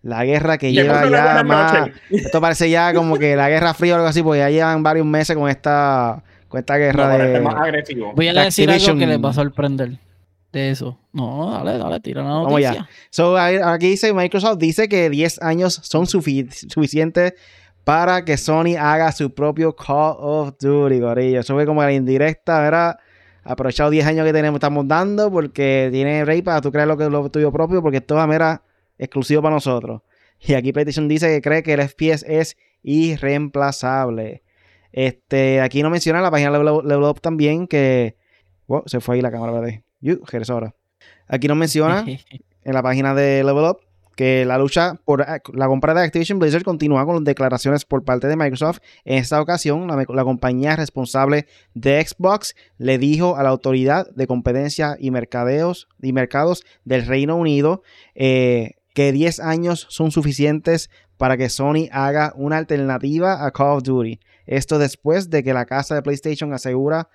la guerra que lleva ya más. Esto parece ya como que la guerra fría o algo así, porque ya llevan varios meses con esta, con esta guerra de. Más agresivo. Voy a decir algo que les va a sorprender de eso. No, dale, dale, tira una noticia. Vamos ya. So, aquí dice Microsoft dice que 10 años son suficientes para que Sony haga su propio Call of Duty, gorillo. Eso fue como la indirecta, ¿verdad? Aprovechado 10 años que tenemos, estamos dando porque tiene rey para tú crear lo que es lo tuyo propio, porque esto es mera exclusivo para nosotros. Y aquí PlayStation dice que cree que el FPS es irreemplazable. Este, aquí no menciona la página Level, Up también que... Wow, se fue ahí la cámara, ¿verdad? ahora. Aquí nos menciona [laughs] en la página de Level Up que la lucha por la compra de Activision Blizzard continúa con las declaraciones por parte de Microsoft. En esta ocasión, la, compañía responsable de Xbox le dijo a la autoridad de competencia y mercadeos y mercados del Reino Unido eh, que 10 años son suficientes para que Sony haga una alternativa a Call of Duty. Esto después de que la casa de PlayStation asegura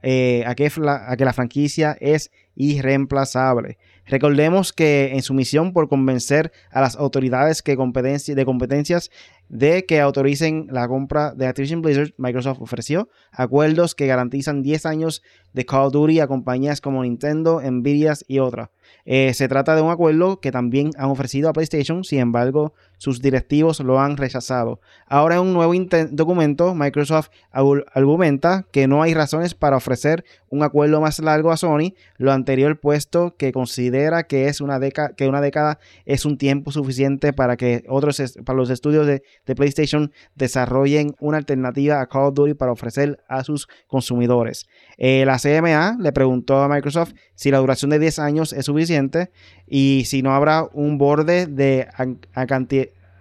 eh, a, que a, que la franquicia es irreemplazable. Recordemos que en su misión por convencer a las autoridades de competencias de que autoricen la compra de Activision Blizzard, Microsoft ofreció acuerdos que garantizan 10 años de Call of Duty a compañías como Nintendo, Nvidia y otras. Eh, se trata de un acuerdo que también han ofrecido a PlayStation, sin embargo, sus directivos lo han rechazado. Ahora en un nuevo documento, Microsoft argumenta que no hay razones para ofrecer un acuerdo más largo a Sony, lo anterior puesto que considera que, es una, que una década es un tiempo suficiente para que otros para los estudios de, PlayStation desarrollen una alternativa a Call of Duty para ofrecer a sus consumidores. Eh, la CMA le preguntó a Microsoft si la duración de 10 años es suficiente y si no habrá un borde de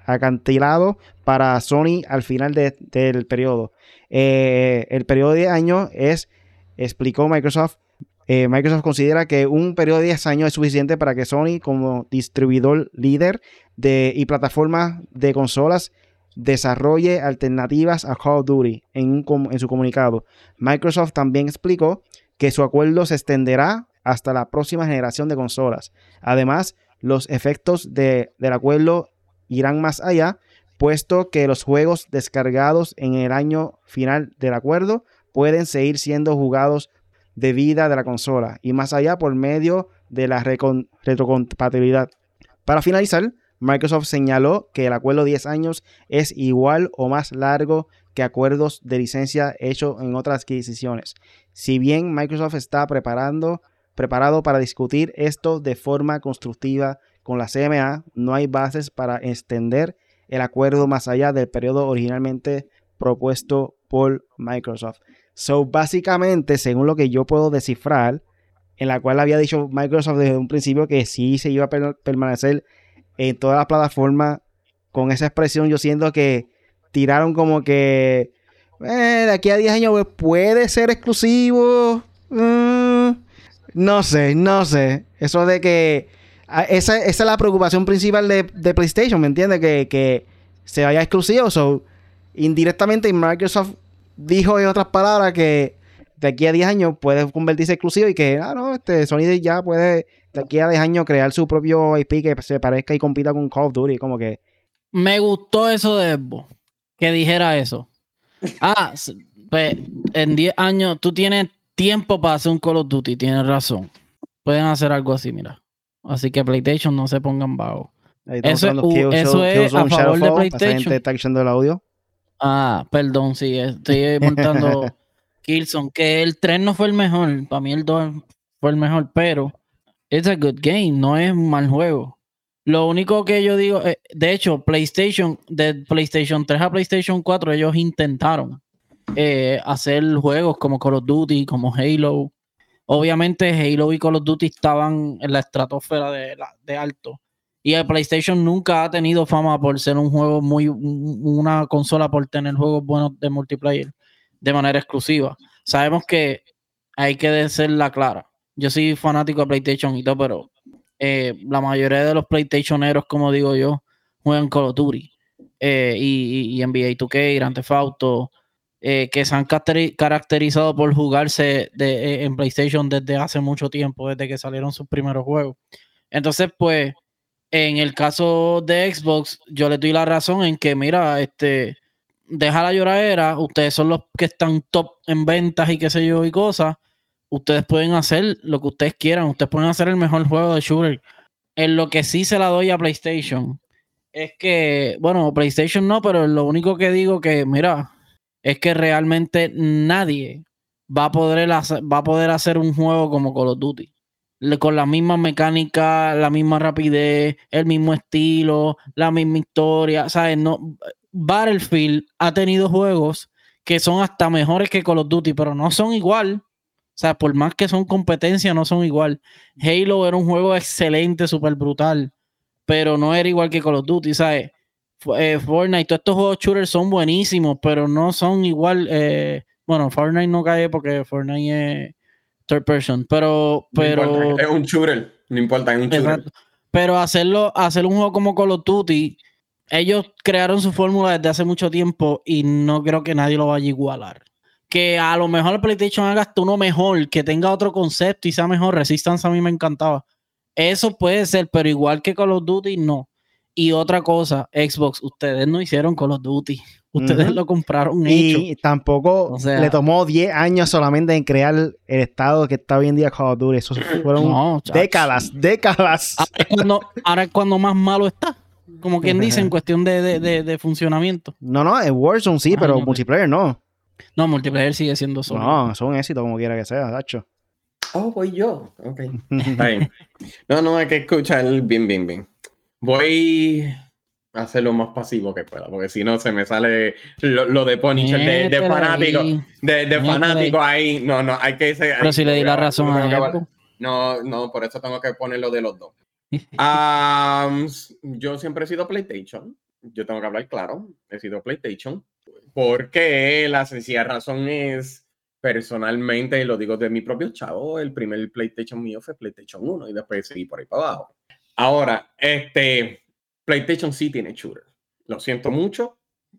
acantilado para Sony al final del periodo. Eh, el periodo de años es, explicó Microsoft, eh, Microsoft considera que un periodo de 10 años es suficiente para que Sony, como distribuidor líder de, y plataforma de consolas, desarrolle alternativas a Call of Duty en, en su comunicado. Microsoft también explicó que su acuerdo se extenderá hasta la próxima generación de consolas. Además, los efectos del acuerdo irán más allá, puesto que los juegos descargados en el año final del acuerdo pueden seguir siendo jugados de vida de la consola y más allá por medio de la retrocompatibilidad. Para finalizar, Microsoft señaló que el acuerdo de 10 años es igual o más largo que acuerdos de licencia hechos en otras adquisiciones. Si bien Microsoft está preparado para discutir esto de forma constructiva con la CMA, no hay bases para extender el acuerdo más allá del periodo originalmente propuesto por Microsoft. So, básicamente, según lo que yo puedo descifrar, en la cual había dicho Microsoft desde un principio que sí se iba a permanecer en todas las plataformas con esa expresión, yo siento que tiraron como que eh, de aquí a 10 años pues, puede ser exclusivo. Mm, no sé, no sé. Eso de que esa, esa es la preocupación principal de, PlayStation, ¿me entiendes? Que, que, se vaya exclusivo. So, indirectamente Microsoft dijo en otras palabras que de aquí a 10 años puede convertirse exclusivo y que, ah, no, este Sony ya puede de aquí a 10 años crear su propio IP que se parezca y compita con Call of Duty, como que... Me gustó eso de Evo, que dijera eso. Ah, pues en 10 años tú tienes tiempo para hacer un Call of Duty, tienes razón. Pueden hacer algo así, mira. Así que PlayStation no se pongan bajo. Eso, eso es a favor de PlayStation. está escuchando el audio. Ah, perdón, sí, estoy [laughs] montando Killzone, que el 3 no fue el mejor, para mí el 2 fue el mejor, pero es a good game, no es un mal juego. Lo único que yo digo, eh, de hecho, PlayStation, de PlayStation 3 a PlayStation 4, ellos intentaron eh, hacer juegos como Call of Duty, como Halo. Obviamente Halo y Call of Duty estaban en la estratosfera de, alto. Y el PlayStation nunca ha tenido fama por ser un juego muy, una consola por tener juegos buenos de multiplayer de manera exclusiva. Sabemos que hay que la clara. Yo soy fanático de PlayStation y todo, pero eh, la mayoría de los PlayStationeros, como digo yo, juegan Call of Duty eh, y, y, NBA 2K, Grand Theft Auto, eh, que se han caracterizado por jugarse de, en PlayStation desde hace mucho tiempo, desde que salieron sus primeros juegos. Entonces, pues, en el caso de Xbox, yo le doy la razón en que, mira, este, deja la lloradera, ustedes son los que están top en ventas y qué sé yo y cosas, ustedes pueden hacer lo que ustedes quieran, ustedes pueden hacer el mejor juego de shooter. En lo que sí se la doy a PlayStation es que, bueno, PlayStation no, pero lo único que digo que, mira, es que realmente nadie va a poder hacer, va a poder hacer un juego como Call of Duty. Con la misma mecánica, la misma rapidez, el mismo estilo, la misma historia. ¿Sabes? No, Battlefield ha tenido juegos que son hasta mejores que Call of Duty, pero no son igual. O sea, por más que son competencia, no son igual. Halo era un juego excelente, súper brutal, pero no era igual que Call of Duty, ¿sabes? Eh, Fortnite, todos estos juegos shooters son buenísimos, pero no son igual. Eh, bueno, Fortnite no cae porque Fortnite es third person, pero. pero es un shooter, no importa, es un shooter. Pero hacerlo, hacer un juego como Call of Duty, ellos crearon su fórmula desde hace mucho tiempo y no creo que nadie lo vaya a igualar que a lo mejor el PlayStation haga hasta uno mejor, que tenga otro concepto y sea mejor. Resistance a mí me encantaba. Eso puede ser, pero igual que Call of Duty, no. Y otra cosa, Xbox, ustedes no hicieron Call of Duty. Ustedes lo compraron y tampoco le tomó 10 años solamente en crear el estado que está hoy en día Call of Duty. Eso [clears throat] fueron décadas, décadas. Ahora es, cuando, más malo está. Como quien dice, en [laughs] cuestión de, funcionamiento. No, no, en Warzone sí, pero multiplayer no. No, multiplayer sigue siendo solo. No, es un éxito como quiera que sea, Dacho. Oh, voy yo. Ok. [laughs] No, no, hay que escuchar bien, bien, bien. Voy a hacer lo más pasivo que pueda, porque si no se me sale lo, de Punisher, de, fanático, de, fanático ahí. No, no, hay que... Pero si le di la razón a No, no, por eso tengo que ponerlo de los dos. [laughs] yo siempre he sido PlayStation. Yo tengo que hablar claro. He sido PlayStation. Porque la sencilla razón es, personalmente, lo digo de mi propio chavo, el primer PlayStation mío fue PlayStation 1 y después seguí por ahí para abajo. Ahora, este, PlayStation sí tiene shooter. Lo siento mucho,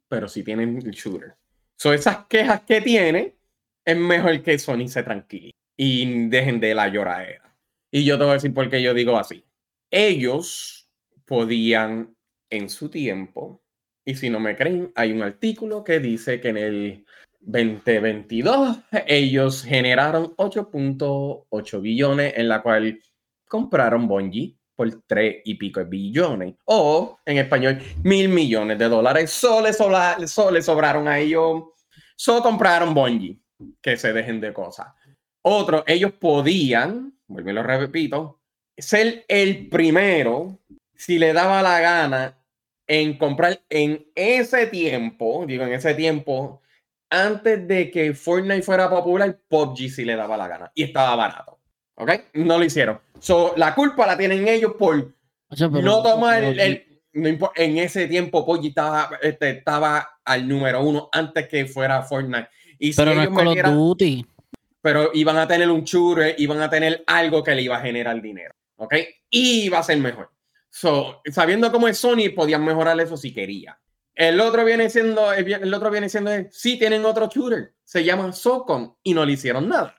pero sí tienen shooter. So, esas quejas que tiene, es mejor que Sony se tranquile y dejen de la lloradera. Y yo te voy a decir por qué yo digo así. Ellos podían en su tiempo, y si no me creen, hay un artículo que dice que en el 2022 ellos generaron 8.8 billones en la cual compraron Bungie por tres y pico de billones. O, en español, mil millones de dólares. Solo le, sobraron a ellos. Solo compraron Bungie. Que se dejen de cosas. Otro, ellos podían, vuelvo y lo repito, ser el primero, si le daba la gana, en comprar en ese tiempo, digo en ese tiempo, antes de que Fortnite fuera popular, PUBG si le daba la gana y estaba barato. ¿Ok? No lo hicieron. So, la culpa la tienen ellos por no tomar el, en ese tiempo Poggi estaba, este, estaba al número uno antes que fuera Fortnite. Y pero no es Call of Duty. Pero iban a tener un chure, iban a tener algo que le iba a generar dinero. ¿Ok? Y iba a ser mejor. So, sabiendo cómo es Sony, podían mejorar eso si quería. El otro viene siendo, el, otro viene siendo, sí tienen otro shooter, se llama Socom y no le hicieron nada.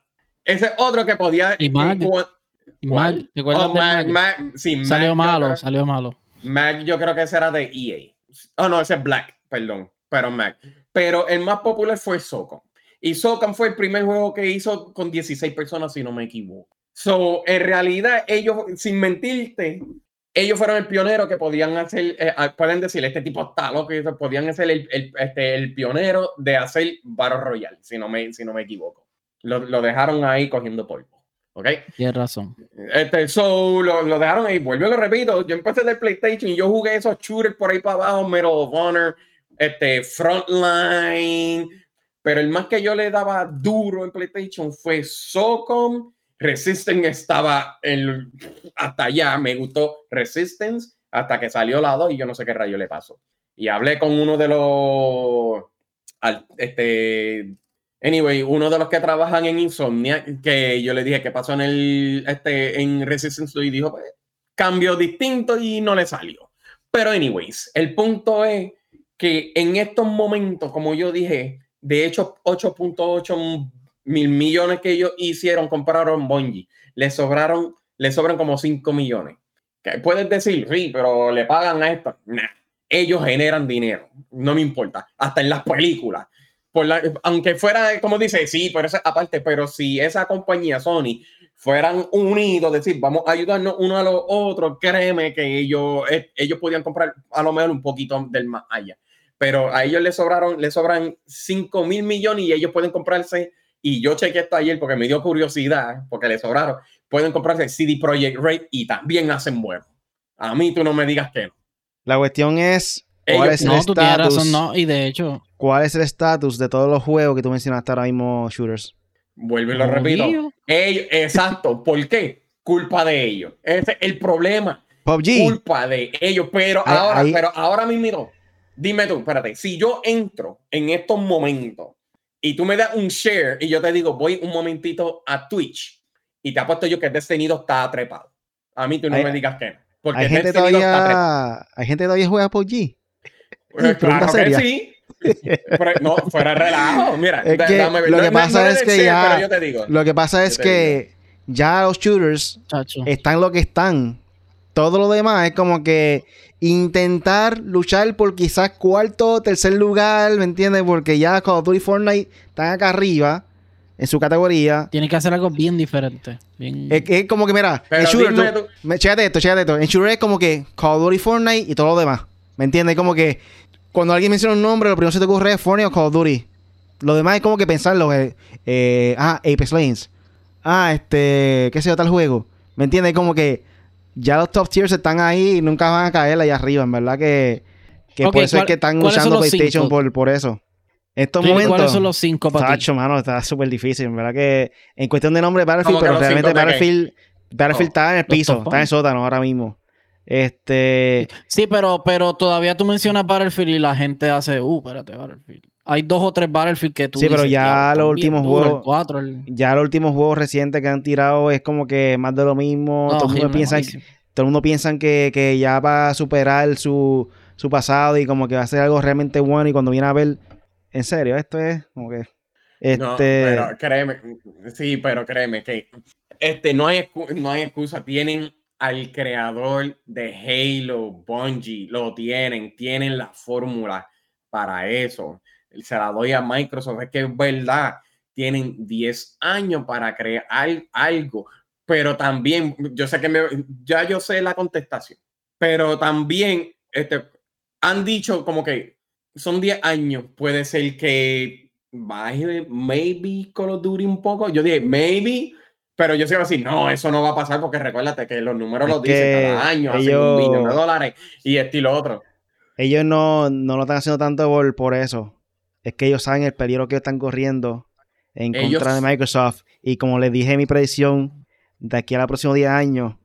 Ese otro que podía. Y oh, sí, salió malo, salió malo. Mag, yo creo que ese era de EA. Oh, no, ese es Black, perdón, pero Mag. Pero el más popular fue Socom. Y Socom fue el primer juego que hizo con 16 personas, si no me equivoco. So, en realidad, ellos, sin mentirte, ellos fueron el pionero que podían hacer, eh, ah, pueden decir, este tipo está loco, podían ser el, el, este, el pionero de hacer Battle Royale, si no me, si no me equivoco. Lo, lo dejaron ahí cogiendo polvo. ¿Ok? Tienes razón. Este, so, lo, lo, dejaron ahí. Vuelvo y lo repito. Yo empecé del PlayStation y yo jugué esos shooters por ahí para abajo, Medal of Honor, este, Frontline. Pero el más que yo le daba duro en PlayStation fue SOCOM. Resistance estaba en, hasta allá. Me gustó Resistance hasta que salió la 2 y yo no sé qué rayo le pasó. Y hablé con uno de los este, Anyway, uno de los que trabajan en Insomnia, que yo le dije que pasó en el este en Resistance y dijo, pues, cambio distinto y no le salió. Pero anyways, el punto es que en estos momentos, como yo dije, de hecho 8.8 mil millones que ellos hicieron, compraron Bungie, le sobraron, le sobran como 5 millones. Que puedes decir, sí, pero le pagan a esto. Nah, ellos generan dinero, no me importa, hasta en las películas aunque fuera, como dice, sí, pero eso aparte, pero si esa compañía Sony fueran unidos, decir, vamos a ayudarnos uno a los otros, créeme que ellos, eh, ellos podían comprar a lo mejor un poquito del más allá. Pero a ellos les sobraron, les sobran 5 mil millones y ellos pueden comprarse, y yo chequé esto ayer porque me dio curiosidad, porque les sobraron, pueden comprarse CD Projekt Red y también hacen bueno. A mí tú no me digas que no. La cuestión es, ¿cuál es no, tú tienes razón, no, y de hecho, ¿Cuál es el estatus de todos los juegos que tú mencionaste ahora mismo, shooters? Vuelvo y lo repito. exacto. ¿Por qué? Culpa de ellos. Ese es el problema. PUBG. Culpa de ellos. Pero ahora, pero ahora mismo, dime tú, espérate, si yo entro en estos momentos y tú me das un share y yo te digo, voy un momentito a Twitch y te apuesto yo que Destinido está trepado. A mí tú no me digas que no. Porque hay gente, todavía, hay gente todavía juega PUBG. Pues [laughs] claro que sí [laughs] no, fuera relajo. Mira, lo que pasa es que ya. Lo que pasa es que ya los shooters están lo que están. todo lo demás es como que intentar luchar por quizás cuarto, tercer lugar, ¿me entiendes? Porque ya Call of Duty Fortnite están acá arriba en su categoría. Tiene que hacer algo bien diferente. Es, como que, mira, en Shooter, chécate esto, chécate esto. En Shooter es como que Call of Duty Fortnite y todo lo demás. ¿Me entiendes? Como que cuando alguien menciona un nombre, lo primero que se te ocurre es Fortnite o Call of Duty. Lo demás es como que pensarlo. Eh, eh, ah, Apex Legends. Ah, este, qué sé yo, tal juego. ¿Me entiendes? Como que ya los top tiers están ahí y nunca van a caer allá arriba. En verdad que, que puede ser que están usando PlayStation por, por eso. Estos momentos. ¿Cuáles son los cinco para Sacho, mano, está súper difícil. En verdad que en cuestión de nombre Battlefield, pero realmente Battlefield, Battlefield está en el piso, está en el sótano ahora mismo. Este. Sí, pero, pero todavía tú mencionas Battlefield y la gente hace, uh, espérate, Battlefield. Hay dos o tres Battlefield que tú. Sí, pero ya los últimos juegos. Ya los últimos juegos recientes que han tirado es como que más de lo mismo. todo, el mundo piensa, todo el mundo piensa que, que ya va a superar su, su pasado y como que va a ser algo realmente bueno. Y cuando viene a ver, en serio, esto es como que. Este... No, pero créeme, sí, pero créeme que este, no, hay, no hay excusa. Tienen al creador de Halo, Bungie, lo tienen, tienen la fórmula para eso. Se la doy a Microsoft, es que es verdad, tienen 10 años para crear algo, pero también, yo sé que me, ya yo sé la contestación, pero también este, han dicho como que son 10 años, puede ser que baje, maybe Call of Duty un poco, yo dije, maybe, pero yo sigo así, no, eso no va a pasar porque recuérdate que los números los dicen cada año, ellos, un millón de dólares y esto y lo otro. Ellos no, no lo están haciendo tanto por, por eso. Es que ellos saben el peligro que están corriendo en contra de Microsoft. Y como les dije en mi predicción, de aquí a los próximos 10 años,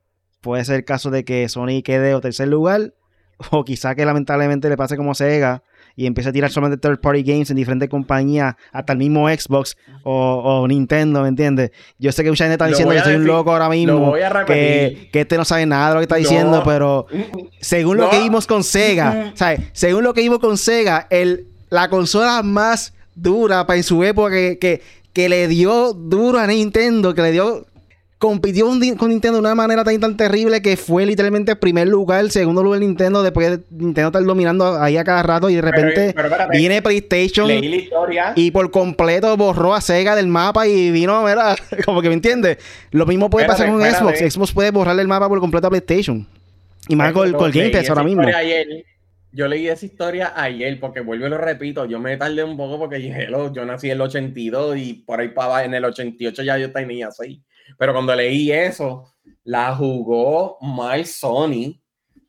puede ser el caso de que Sony quede o tercer lugar, [laughs] o quizá que lamentablemente le pase como Sega, y empieza a tirar solamente third party games en diferentes compañías, hasta el mismo Xbox o, Nintendo, ¿me entiendes? Yo sé que mucha gente está diciendo que soy un loco ahora mismo, que, que, este no sabe nada de lo que está diciendo, pero según lo que vimos con Sega, [laughs] ¿sabes? Según lo que vimos con Sega, el, la consola más dura para en su época que, que, que le dio duro a Nintendo, que le dio compitió con, Nintendo de una manera tan, tan terrible que fue literalmente el primer lugar, el segundo lugar Nintendo, después de Nintendo estar dominando ahí a cada rato y de repente viene PlayStation y por completo borró a Sega del mapa y vino, mira, [laughs] como que me entiendes. Lo mismo puede pasar con Xbox. Xbox puede borrar el mapa por completo a PlayStation. Y más con, el Game Pass ahora mismo. yo leí esa historia ayer, porque vuelvo y lo repito, yo me tardé un poco porque [laughs] yo, yo nací en el 82 y por ahí para en el 88 ya yo tenía 6. Pero cuando leí eso, la jugó mal Sony.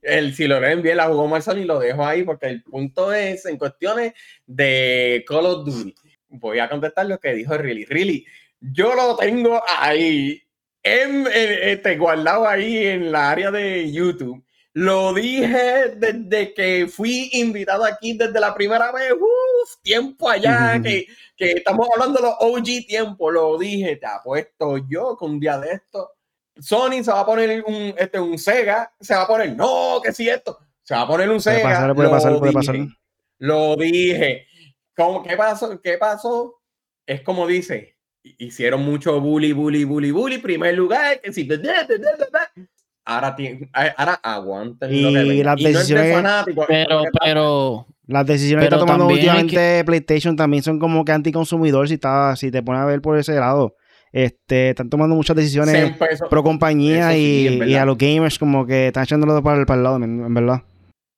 El, si lo leen bien, la jugó mal Sony, lo dejo ahí porque el punto es en cuestiones de Call of Duty. Voy a contestar lo que dijo Really. Really, yo lo tengo ahí, en, este, guardado ahí en la área de YouTube. Lo dije desde que fui invitado aquí desde la primera vez, tiempo allá, que, que, estamos hablando de los OG tiempo, lo dije, te apuesto yo con un día de esto. Sony se va a poner un, este, un Sega, se va a poner, no, que si esto, se va a poner un Sega. Puede pasar, puede pasar, Lo dije. ¿Cómo, ¿Qué pasó? ¿Qué pasó? Es como dice, hicieron mucho bully, bully, bully, bully, primer lugar, que si ahora, ahora aguanten y las decisiones pero pero las decisiones que está tomando últimamente PlayStation también son como que anticonsumidor si está si te pones a ver por ese lado este están tomando muchas decisiones pro compañía y, a los gamers como que están echándolo para, para el lado en verdad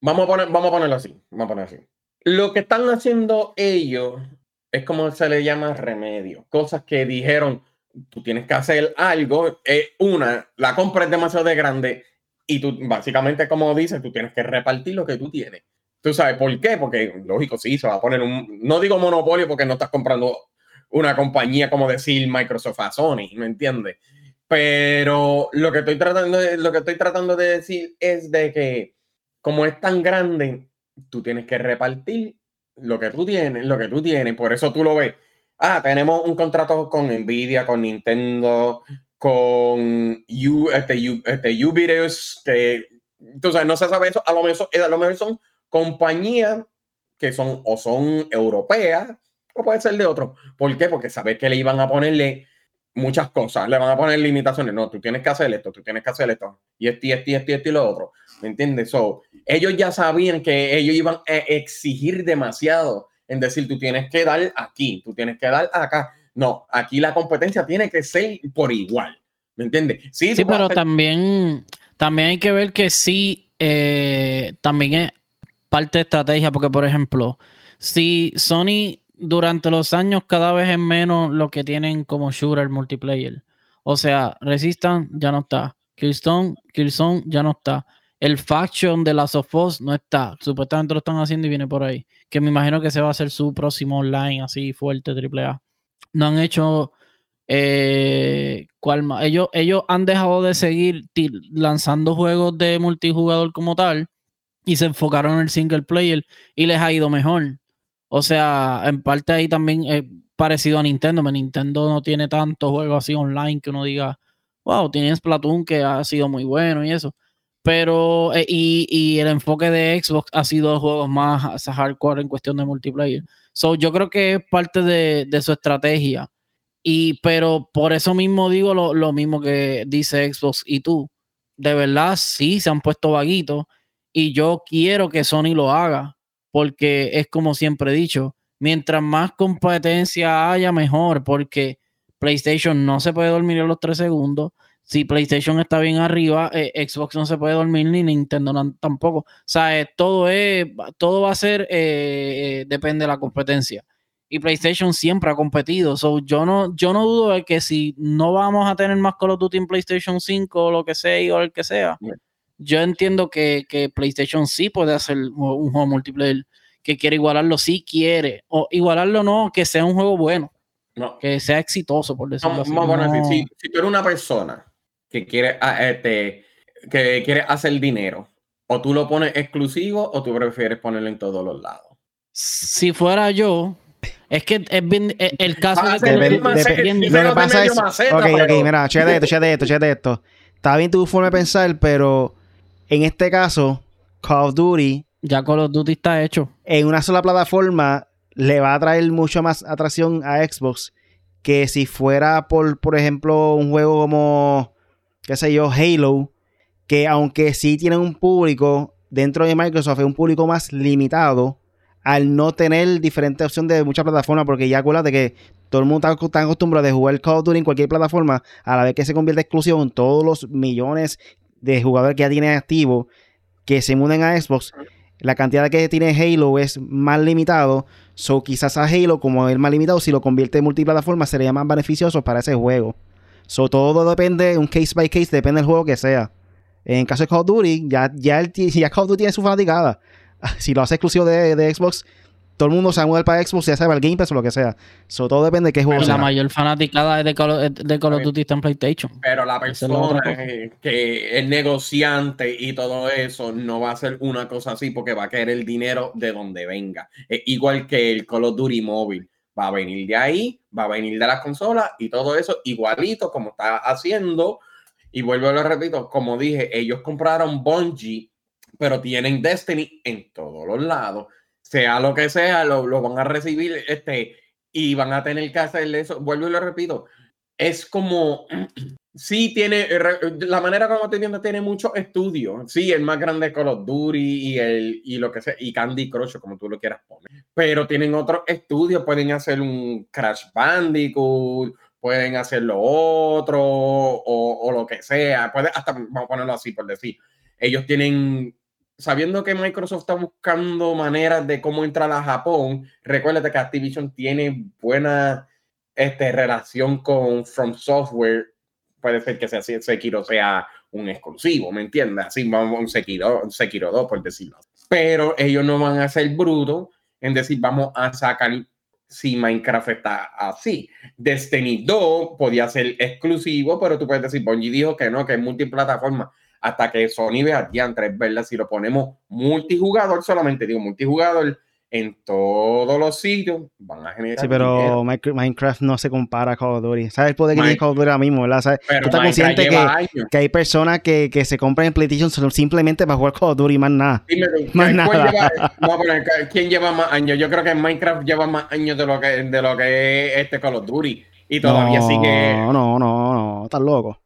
vamos a poner vamos a ponerlo así vamos a ponerlo así lo que están haciendo ellos es como se le llama remedio cosas que dijeron tú tienes que hacer algo. Eh, una, la compra es demasiado grande y tú, básicamente, como dices, tú tienes que repartir lo que tú tienes. ¿Tú sabes por qué? Porque, lógico, sí, se va a poner un. No digo monopolio porque no estás comprando una compañía como decir Microsoft a Sony, ¿me entiendes? Pero lo que estoy tratando de, lo que estoy tratando de decir es de que, como es tan grande, tú tienes que repartir lo que tú tienes, lo que tú tienes. Por eso tú lo ves ah, tenemos un contrato con Nvidia, con Nintendo, con U, este, U, este, que entonces no se sabe eso, a lo mejor, a lo mejor son compañías que son o son europeas o puede ser de otro. ¿Por qué? Porque sabes que le iban a ponerle muchas cosas, le van a poner limitaciones. No, tú tienes que hacer esto, tú tienes que hacer esto, y esto, y esto, y esto, y lo otro. ¿Me entiendes? So, ellos ya sabían que ellos iban a exigir demasiado en decir, tú tienes que dar aquí, tú tienes que dar acá. No, aquí la competencia tiene que ser por igual. ¿Me entiendes? Sí, sí pero también, también hay que ver que sí, eh, también es parte de estrategia, porque por ejemplo, si Sony durante los años cada vez es menos lo que tienen como shooter multiplayer. O sea, Resistance ya no está. Killstone, Killzone ya no está. El Faction de Last of no está. Supuestamente lo están haciendo y viene por ahí. Que me imagino que se va a hacer su próximo online así fuerte, AAA. No han hecho. Eh, ¿cuál Ellos, ellos han dejado de seguir lanzando juegos de multijugador como tal y se enfocaron en el single player y les ha ido mejor. O sea, en parte ahí también es parecido a Nintendo. Nintendo no tiene tantos juegos así online que uno diga, wow, tiene Splatoon que ha sido muy bueno y eso. Pero, eh, y, el enfoque de Xbox ha sido juegos más hardcore en cuestión de multiplayer. So, yo creo que es parte de, su estrategia. Y, pero por eso mismo digo lo, lo, mismo que dice Xbox y tú. De verdad, sí, se han puesto vaguitos. Y yo quiero que Sony lo haga. Porque es como siempre he dicho, mientras más competencia haya, mejor. Porque PlayStation no se puede dormir en los tres segundos si PlayStation está bien arriba, eh, Xbox no se puede dormir ni Nintendo tampoco. O sea, eh, todo, es, todo va a ser, eh, depende de la competencia. Y PlayStation siempre ha competido. So, yo, no, yo no dudo de que si no vamos a tener más Call of Duty en PlayStation 5 o lo que sea o el que sea, yo entiendo que, PlayStation sí puede hacer un juego multiplayer que quiere igualarlo, sí quiere. O igualarlo no, que sea un juego bueno. Que sea exitoso, por decirlo así. si, si tú eres una persona que quiere, ah, este, que quiere hacer dinero, o tú lo pones exclusivo o tú prefieres ponerlo en todos los lados. Si fuera yo, es que es bien, eh, el caso de que lo que pasa es, ok, ok, mira, de esto, de esto, de esto. Está bien tu forma de pensar, pero en este caso, Call of Duty. Ya Call of Duty está hecho. En una sola plataforma le va a traer mucho más atracción a Xbox que si fuera por, por ejemplo, un juego como qué sé yo, Halo, que aunque sí tienen un público dentro de Microsoft, es un público más limitado al no tener diferentes opciones de muchas plataformas, porque ya acuérdate que todo el mundo está, acostumbrado a jugar Call of Duty en cualquier plataforma, a la vez que se convierte exclusivo en todos los millones de jugadores que ya tiene activo, que se muden a Xbox, la cantidad que tiene Halo es más limitado, so quizás a Halo, como es más limitado, si lo convierte en multiplataforma, sería más beneficioso para ese juego. So, todo depende, un case by case, depende del juego que sea. En caso de Call of Duty, ya, ya, el, ya Call of Duty tiene su fanaticada. [laughs] Si lo hace exclusivo de, Xbox, todo el mundo se va a mudar para Xbox, ya sea para el Game Pass o lo que sea. So, todo depende de qué juego sea. La mayor fanaticada de Call, of, de Call of Duty está en PlayStation. Pero la persona que es negociante y todo eso no va a hacer una cosa así porque va a querer el dinero de donde venga. igual que el Call of Duty móvil va a venir de ahí, va a venir de las consolas y todo eso igualito como está haciendo. Y vuelvo a lo repito, como dije, ellos compraron Bungie, pero tienen Destiny en todos los lados. Sea lo que sea, lo, lo van a recibir este, y van a tener que hacerle eso. Vuelvo y lo repito, es como [clears throat] sí tiene, eh, la manera como te entiendo tiene mucho estudio. Sí, el más grande es Call of Duty y, el, y lo que sea, y Candy Crush, como tú lo quieras poner. Pero tienen otros estudios, pueden hacer un Crash Bandicoot, pueden hacer lo otro, o, o lo que sea. Puede, hasta, vamos a ponerlo así por decir. Ellos tienen, sabiendo que Microsoft está buscando maneras de cómo entrar a Japón, recuérdate que Activision tiene buena este, relación con From Software puede ser que sea, Sekiro sea un exclusivo, ¿me entiendes? Así vamos un Sekiro, un Sekiro 2, por decirlo. Pero ellos no van a ser brutos en decir, vamos a sacar si Minecraft está así. Destiny 2 podía ser exclusivo, pero tú puedes decir, Bungie dijo que no, que es multiplataforma. Hasta que Sony vea tres ¿verdad? Si lo ponemos multijugador, solamente digo multijugador, en todos los sitios van a generar. Sí, pero Minecraft no se compara a Call of Duty. ¿Sabes el poder que tiene Call of Duty ahora mismo? ¿verdad? ¿Sabes? Pero estás consciente que, que, hay personas que, que, se compran en PlayStation simplemente para jugar Call of Duty y más nada. Dime, más nada. [laughs] ¿Quién lleva más años? Yo creo que Minecraft lleva más años de lo que, de lo que es este Call of Duty. Y todavía sigue. No, no, no, no, estás loco.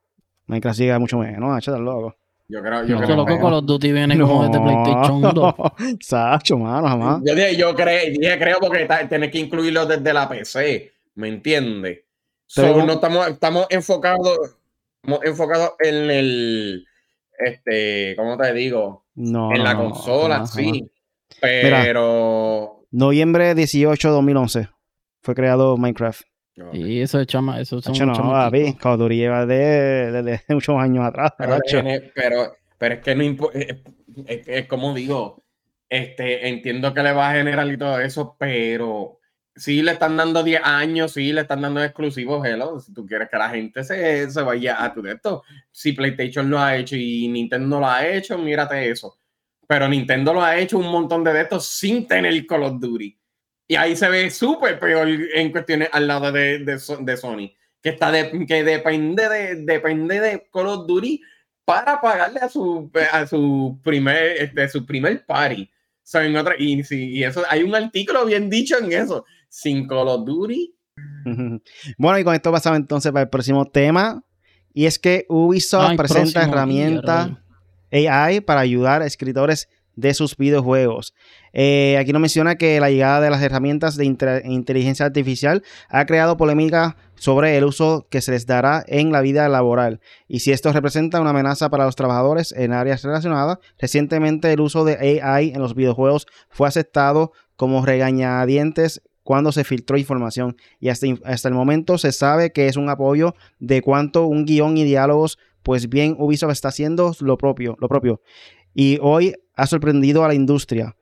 Minecraft sigue mucho menos, estás loco. Yo creo, yo Yo creo loco Call of Duty viene como desde PlayStation 2. [laughs] Sacho, mano, jamás. Yo dije, yo creo, dije, creo porque tienes que incluirlo desde la PC, ¿me entiendes? So, no estamos, estamos enfocados, estamos enfocados en el, este, ¿cómo te digo? No, en no, la no, consola, jamás, sí. jamás. Pero Noviembre 18, 2011 fue creado Minecraft. Y eso es chama, eso son no, papi, Call of Duty lleva de, de- de [laughs] muchos años atrás. pero, pero, pero es que no impo- es, es- es como digo, este, entiendo que le va a generar y todo eso, pero sí le están dando 10 años, sí le están dando exclusivos, hello, si tú quieres que la gente se, se vaya a tu de esto, si PlayStation lo ha hecho y Nintendo lo ha hecho, mírate eso. Pero Nintendo lo ha hecho un montón de estos sin tener Call of Duty. Y ahí se ve súper peor en cuestiones al lado de, de, So- de Sony, que, está de- que depende, de, depende de Call of Duty para pagarle a su, a su primer, este, su primer party. So, en otra, y, sí, y eso, hay un artículo bien dicho en eso. Sin Call of Duty. [laughs] Bueno, y con esto pasamos entonces para el próximo tema. Y es que Ubisoft Ay, presenta herramientas. AI para ayudar a escritores de sus videojuegos. Eh, aquí nos menciona que la llegada de las herramientas de inteligencia artificial ha creado polémica sobre el uso que se les dará en la vida laboral y si esto representa una amenaza para los trabajadores en áreas relacionadas. Recientemente el uso de AI en los videojuegos fue aceptado como regañadientes cuando se filtró información y hasta, hasta el momento se sabe que es un apoyo de cuanto un guion y diálogos pues bien Ubisoft está haciendo lo propio, lo propio y hoy ha sorprendido a la industria.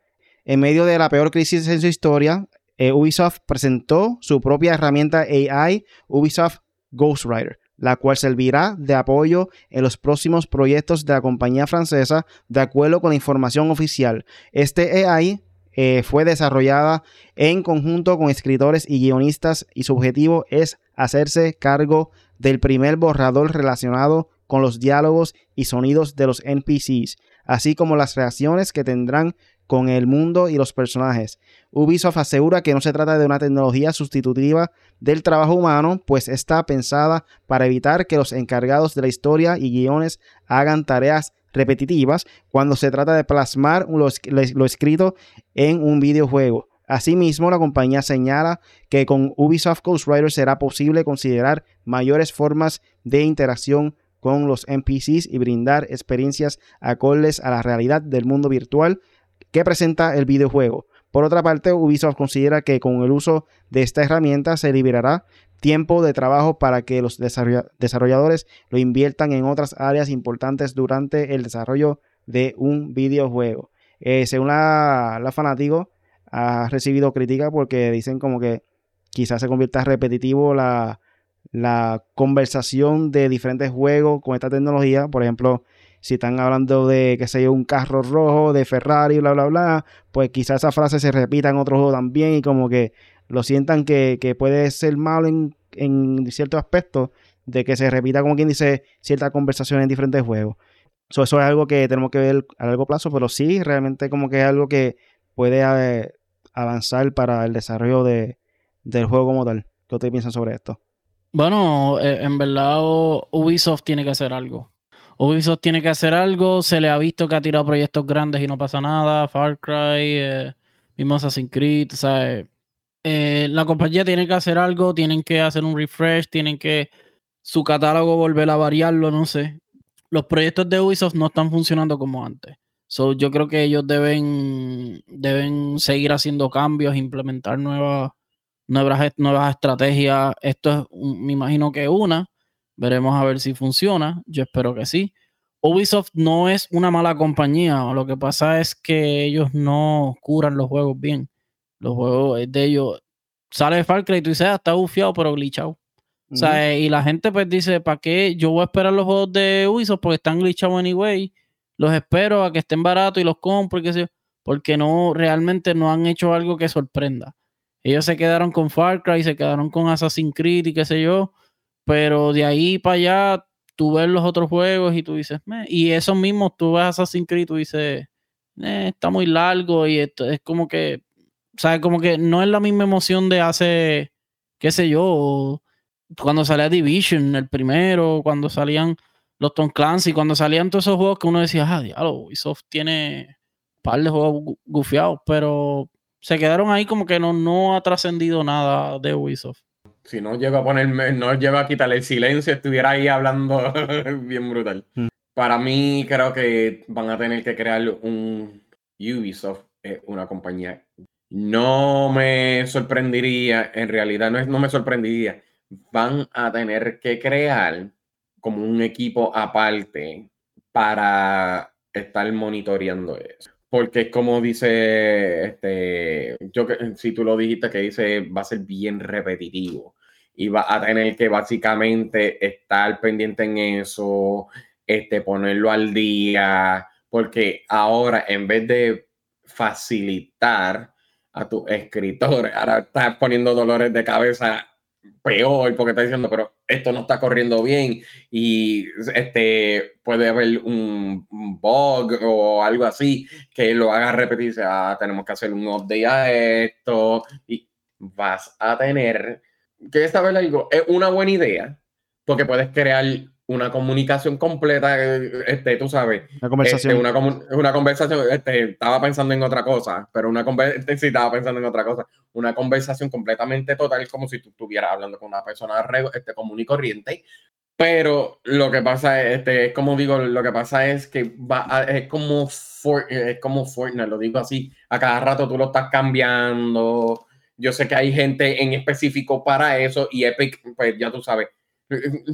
En medio de la peor crisis en su historia, eh, Ubisoft presentó su propia herramienta AI, Ubisoft Ghostwriter, la cual servirá de apoyo en los próximos proyectos de la compañía francesa, de acuerdo con la información oficial. Este AI eh, fue desarrollada en conjunto con escritores y guionistas y su objetivo es hacerse cargo del primer borrador relacionado con los diálogos y sonidos de los NPCs, así como las reacciones que tendrán con el mundo y los personajes. Ubisoft asegura que no se trata de una tecnología sustitutiva del trabajo humano, pues está pensada para evitar que los encargados de la historia y guiones hagan tareas repetitivas cuando se trata de plasmar lo, escrito en un videojuego. Asimismo, la compañía señala que con Ubisoft Ghostwriter será posible considerar mayores formas de interacción con los NPCs y brindar experiencias acordes a la realidad del mundo virtual que presenta el videojuego. Por otra parte, Ubisoft considera que con el uso de esta herramienta se liberará tiempo de trabajo para que los desarrolladores lo inviertan en otras áreas importantes durante el desarrollo de un videojuego. Eh, según la, la fanático, ha recibido crítica porque dicen como que quizás se convierta repetitivo la, la conversación de diferentes juegos con esta tecnología. Por ejemplo, si están hablando de, qué sé yo, un carro rojo, de Ferrari, bla, bla, bla, pues quizás esa frase se repita en otro juego también y como que lo sientan que, que puede ser malo en, en ciertos aspectos de que se repita, como quien dice, cierta conversación en diferentes juegos. So, eso es algo que tenemos que ver a largo plazo, pero sí, realmente como que es algo que puede eh, avanzar para el desarrollo de, del juego como tal. ¿Qué ustedes piensan sobre esto? Bueno, eh, en verdad Ubisoft tiene que hacer algo. Ubisoft tiene que hacer algo. Se le ha visto que ha tirado proyectos grandes y no pasa nada. Far Cry, eh, mismo Assassin's Creed. O sea, eh, la compañía tiene que hacer algo. Tienen que hacer un refresh. Tienen que su catálogo volver a variarlo. No sé. Los proyectos de Ubisoft no están funcionando como antes. So, yo creo que ellos deben, deben seguir haciendo cambios, implementar nuevas, nuevas, nuevas estrategias. Esto es, me imagino que una. Veremos a ver si funciona. Yo espero que sí. Ubisoft no es una mala compañía. Lo que pasa es que ellos no curan los juegos bien. Los juegos de ellos. Sale Far Cry y tú dices, ah, está bufiado, pero glitchado. Uh -huh. O sea, y la gente pues dice, ¿para qué? Yo voy a esperar los juegos de Ubisoft porque están glitchados anyway. Los espero a que estén baratos y los compro y qué sé yo. Porque no, realmente no han hecho algo que sorprenda. Ellos se quedaron con Far Cry, se quedaron con Assassin's Creed y qué sé yo. Pero de ahí para allá, tú ves los otros juegos y tú dices, y esos mismos, tú ves Assassin's Creed y dices, eh, está muy largo y esto es como que, o sea, como que no es la misma emoción de hace, qué sé yo, cuando salía Division, el primero, cuando salían los Tom Clancy, cuando salían todos esos juegos que uno decía, ah, diablo, Ubisoft tiene un par de juegos gufiados, pero se quedaron ahí como que no, no ha trascendido nada de Ubisoft. Si no llego a ponerme, no llego a quitarle el silencio, estuviera ahí hablando [laughs] bien brutal. Mm. Para mí, creo que van a tener que crear un Ubisoft, una compañía. No me sorprendería, en realidad no, es, no me sorprendería. Van a tener que crear como un equipo aparte para estar monitoreando eso. Porque es como dice, este, yo que si tú lo dijiste que dice, va a ser bien repetitivo y va a tener que básicamente estar pendiente en eso, este, ponerlo al día, porque ahora en vez de facilitar a tu escritor, ahora estás poniendo dolores de cabeza peor porque está diciendo, pero esto no está corriendo bien y este puede haber un, bug o algo así que lo haga repetirse, ah, tenemos que hacer un update a esto y vas a tener que saber algo, es una buena idea porque puedes crear una comunicación completa, este, tú sabes. Una conversación. Este, una, una, conversación, este, estaba pensando en otra cosa, pero una conversación, [laughs] este, sí, estaba pensando en otra cosa. Una conversación completamente total, como si tú estuvieras hablando con una persona este, común y corriente. Pero lo que pasa es, este, es como digo, lo que pasa es que va es, como es como Fortnite, lo digo así, a cada rato tú lo estás cambiando. Yo sé que hay gente en específico para eso y Epic, pues ya tú sabes,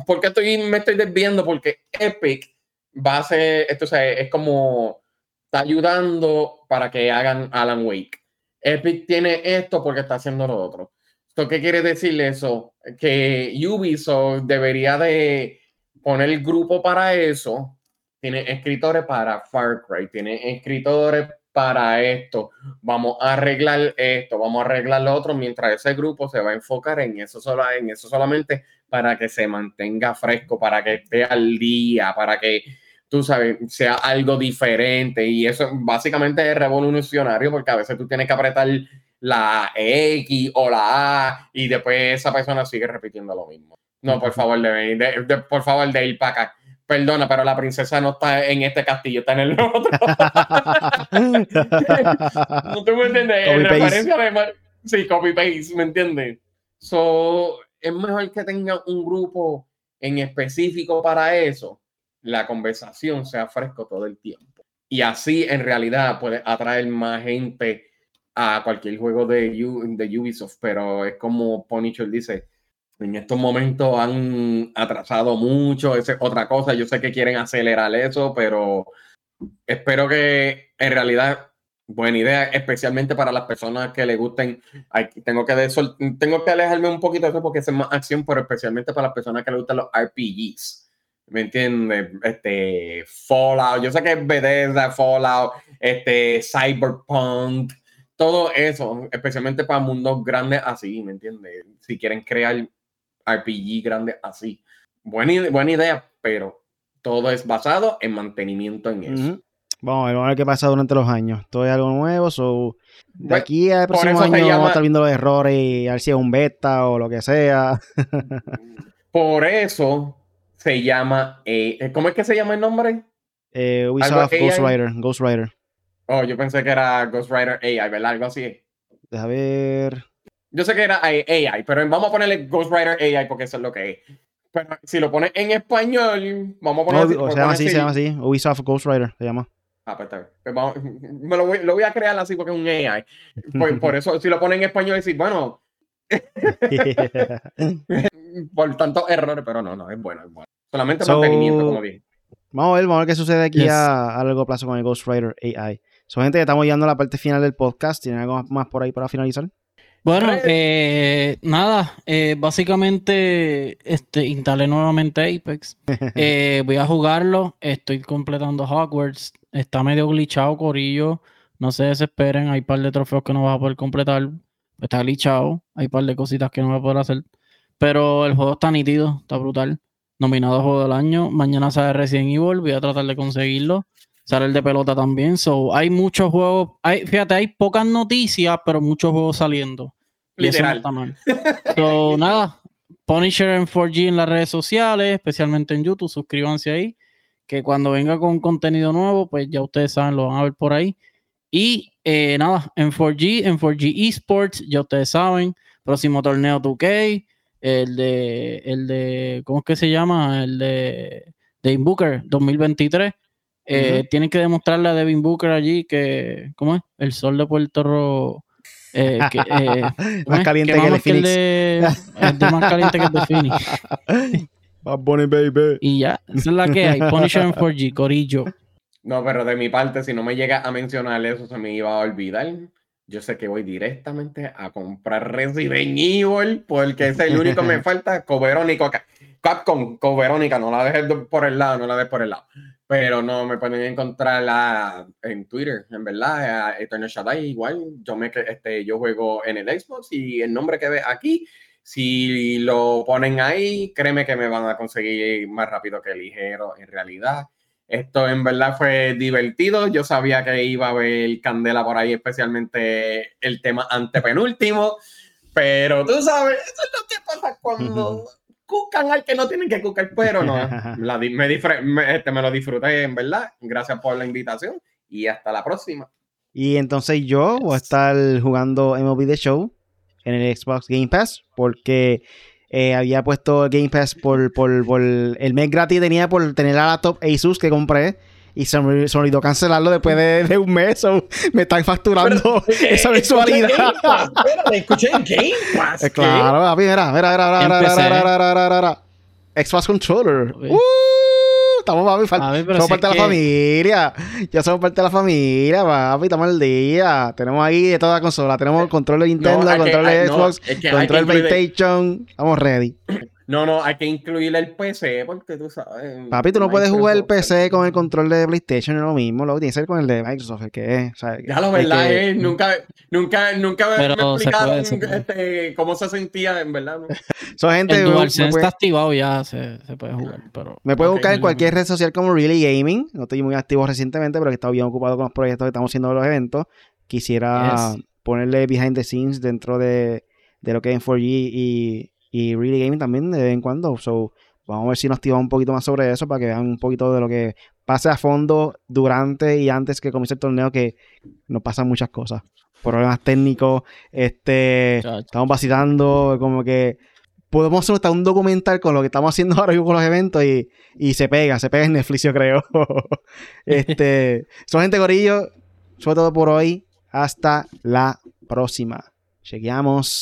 ¿Por qué estoy, me estoy desviando? Porque Epic va a ser, esto es como, está ayudando para que hagan Alan Wake. Epic tiene esto porque está haciendo lo otro. ¿Qué quiere decir eso? Que Ubisoft debería de poner grupo para eso. Tiene escritores para Far Cry, tiene escritores para esto, vamos a arreglar esto, vamos a arreglar lo otro, mientras ese grupo se va a enfocar en eso, solo, en eso solamente para que se mantenga fresco, para que esté al día, para que, tú sabes, sea algo diferente. Y eso básicamente es revolucionario porque a veces tú tienes que apretar la X o la A y después esa persona sigue repitiendo lo mismo. No, por favor, de, por favor, de ir para acá. Perdona, pero la princesa no está en este castillo, está en el otro. [laughs] no te me entiendes. En referencia de. Sí, copy paste, ¿me entiendes? So, es mejor que tenga un grupo en específico para eso. La conversación sea fresco todo el tiempo. Y así, en realidad, puede atraer más gente a cualquier juego de, de Ubisoft. Pero es como Ponychel dice en estos momentos han atrasado mucho, es otra cosa. Yo sé que quieren acelerar eso, pero espero que en realidad buena idea, especialmente para las personas que le gusten. tengo, que tengo que alejarme un poquito de eso porque es más acción, pero especialmente para las personas que le gustan los RPGs. ¿Me entiendes? Este, Fallout, yo sé que es Bethesda, Fallout, este, Cyberpunk, todo eso, especialmente para mundos grandes así, ¿me entiendes? Si quieren crear RPG grande así. Buena, buena idea, pero todo es basado en mantenimiento en eso. Vamos a, ver, qué pasa durante los años. Todo es algo nuevo. So, de pues, aquí al próximo año vamos a estar viendo los errores y a ver si es un beta o lo que sea. [laughs] por eso se llama. Eh, ¿Cómo es que se llama el nombre? Eh, Ubisoft Ghost Rider, Ghost Rider. Oh, yo pensé que era Ghost Rider AI, ¿verdad? Algo así. Deja ver. Yo sé que era AI, pero vamos a ponerle Ghostwriter AI porque eso es lo que es. Pero si lo pones en español, vamos a poner. No, se llama así, se llama así. Ubisoft Ghostwriter se llama. Ah, pues está bien. Pues [laughs] me lo voy, lo voy, a crear así porque es un AI. [laughs] Por, eso, si lo pones en español, decir, bueno. [laughs] por tantos errores, pero no, no, es bueno, es bueno. Solamente mantenimiento, como dije. Vamos a ver, vamos a ver qué sucede aquí a, a, largo plazo con el Ghostwriter AI. Son gente que estamos llegando a la parte final del podcast. ¿Tienen algo más por ahí para finalizar? Bueno, eh, nada, eh, básicamente este, instalé nuevamente Apex. [laughs] Eh, voy a jugarlo, estoy completando Hogwarts. Está medio glitchado, Corillo. No se desesperen, hay un par de trofeos que no vas a poder completar. Está glitchado, hay un par de cositas que no vas a poder hacer. Pero el juego está nítido, está brutal. Nominado a Juego del Año. Mañana sale Resident Evil, voy a tratar de conseguirlo. Sale el de pelota también. So, hay muchos juegos. Hay, fíjate, hay pocas noticias, pero muchos juegos saliendo. Literal. Y eso no está mal. So, [laughs] nada, Punisher en 4G en las redes sociales, especialmente en YouTube. Suscríbanse ahí. Que cuando venga con contenido nuevo, pues ya ustedes saben, lo van a ver por ahí. Y eh, nada, en 4G, en 4G Esports, ya ustedes saben, próximo torneo 2K, el de, el de, ¿cómo es que se llama? El de Devin Booker 2023. Eh, tienen que demostrarle a Devin Booker allí que, ¿cómo es? El sol de Puerto Rico eh, eh, [laughs] más caliente que, el Phoenix. es de más caliente que el de Phoenix. [laughs] baby. Y ya, esa es la que hay. Punisher en 4G, Corillo. No, pero de mi parte, si no me llega a mencionar eso, se me iba a olvidar. Yo sé que voy directamente a comprar Resident Evil porque es el único que me [laughs] falta. Coverónica. Capcom, Coverónica, no la dejes por el lado, no la dejes por el lado pero no me pueden encontrar en Twitter, en verdad, Eternal Shaddai igual, yo me este, yo juego en el Xbox y el nombre que ve aquí, si lo ponen ahí, créeme que me van a conseguir más rápido que ligero en realidad. Esto en verdad fue divertido. Yo sabía que iba a haber candela por ahí, especialmente el tema antepenúltimo. Pero tú sabes, eso es lo que pasa cuando cucan al que no tienen que cucar, pero no. [laughs] me, este, me lo disfruté, en verdad. Gracias por la invitación y hasta la próxima. Y entonces yo voy a estar jugando MLB The Show en el Xbox Game Pass porque eh, había puesto Game Pass por, por, por, el mes gratis tenía por tener la laptop Asus que compré y se me, olvidó cancelarlo después de, un mes. me están facturando [laughs] esa mensualidad. escuché en Game Pass. claro, papi, mira, mira, mira, mira, Xbox Controller. Uh, estamos, papi, somos parte de la familia. Ya somos parte de la familia, papi, estamos al día. Tenemos ahí de toda la consola. Tenemos el control de Nintendo, control de Xbox, control de PlayStation. Estamos ready. No, no, hay que incluir el PC porque tú sabes. Papi, tú no puedes jugar el PC con el control de PlayStation, es lo mismo. Lo tienes que ser con el de Microsoft, el que es. ya lo verdad es, nunca, nunca, nunca me explicaron este, cómo se sentía, en verdad. [laughs] Son gente. El DualSense está activado ya, se, se, puede jugar. Pero, me puedes buscar en cualquier red social como Really Gaming. No estoy muy activo recientemente, pero he estado bien ocupado con los proyectos que estamos haciendo de los eventos. Quisiera ponerle behind the scenes dentro de, de lo que es en 4G y y Really Gaming también de vez en cuando. So, vamos a ver si nos activamos un poquito más sobre eso para que vean un poquito de lo que pasa a fondo durante y antes que comience el torneo, que nos pasan muchas cosas. Problemas técnicos, este, estamos vacilando, como que podemos hacer hasta un documental con lo que estamos haciendo [laughs] ahora mismo con los eventos y, y se pega, se pega en Netflix, yo creo. [laughs] este, son gente gorillo, sobre todo por hoy. Hasta la próxima. Chequeamos.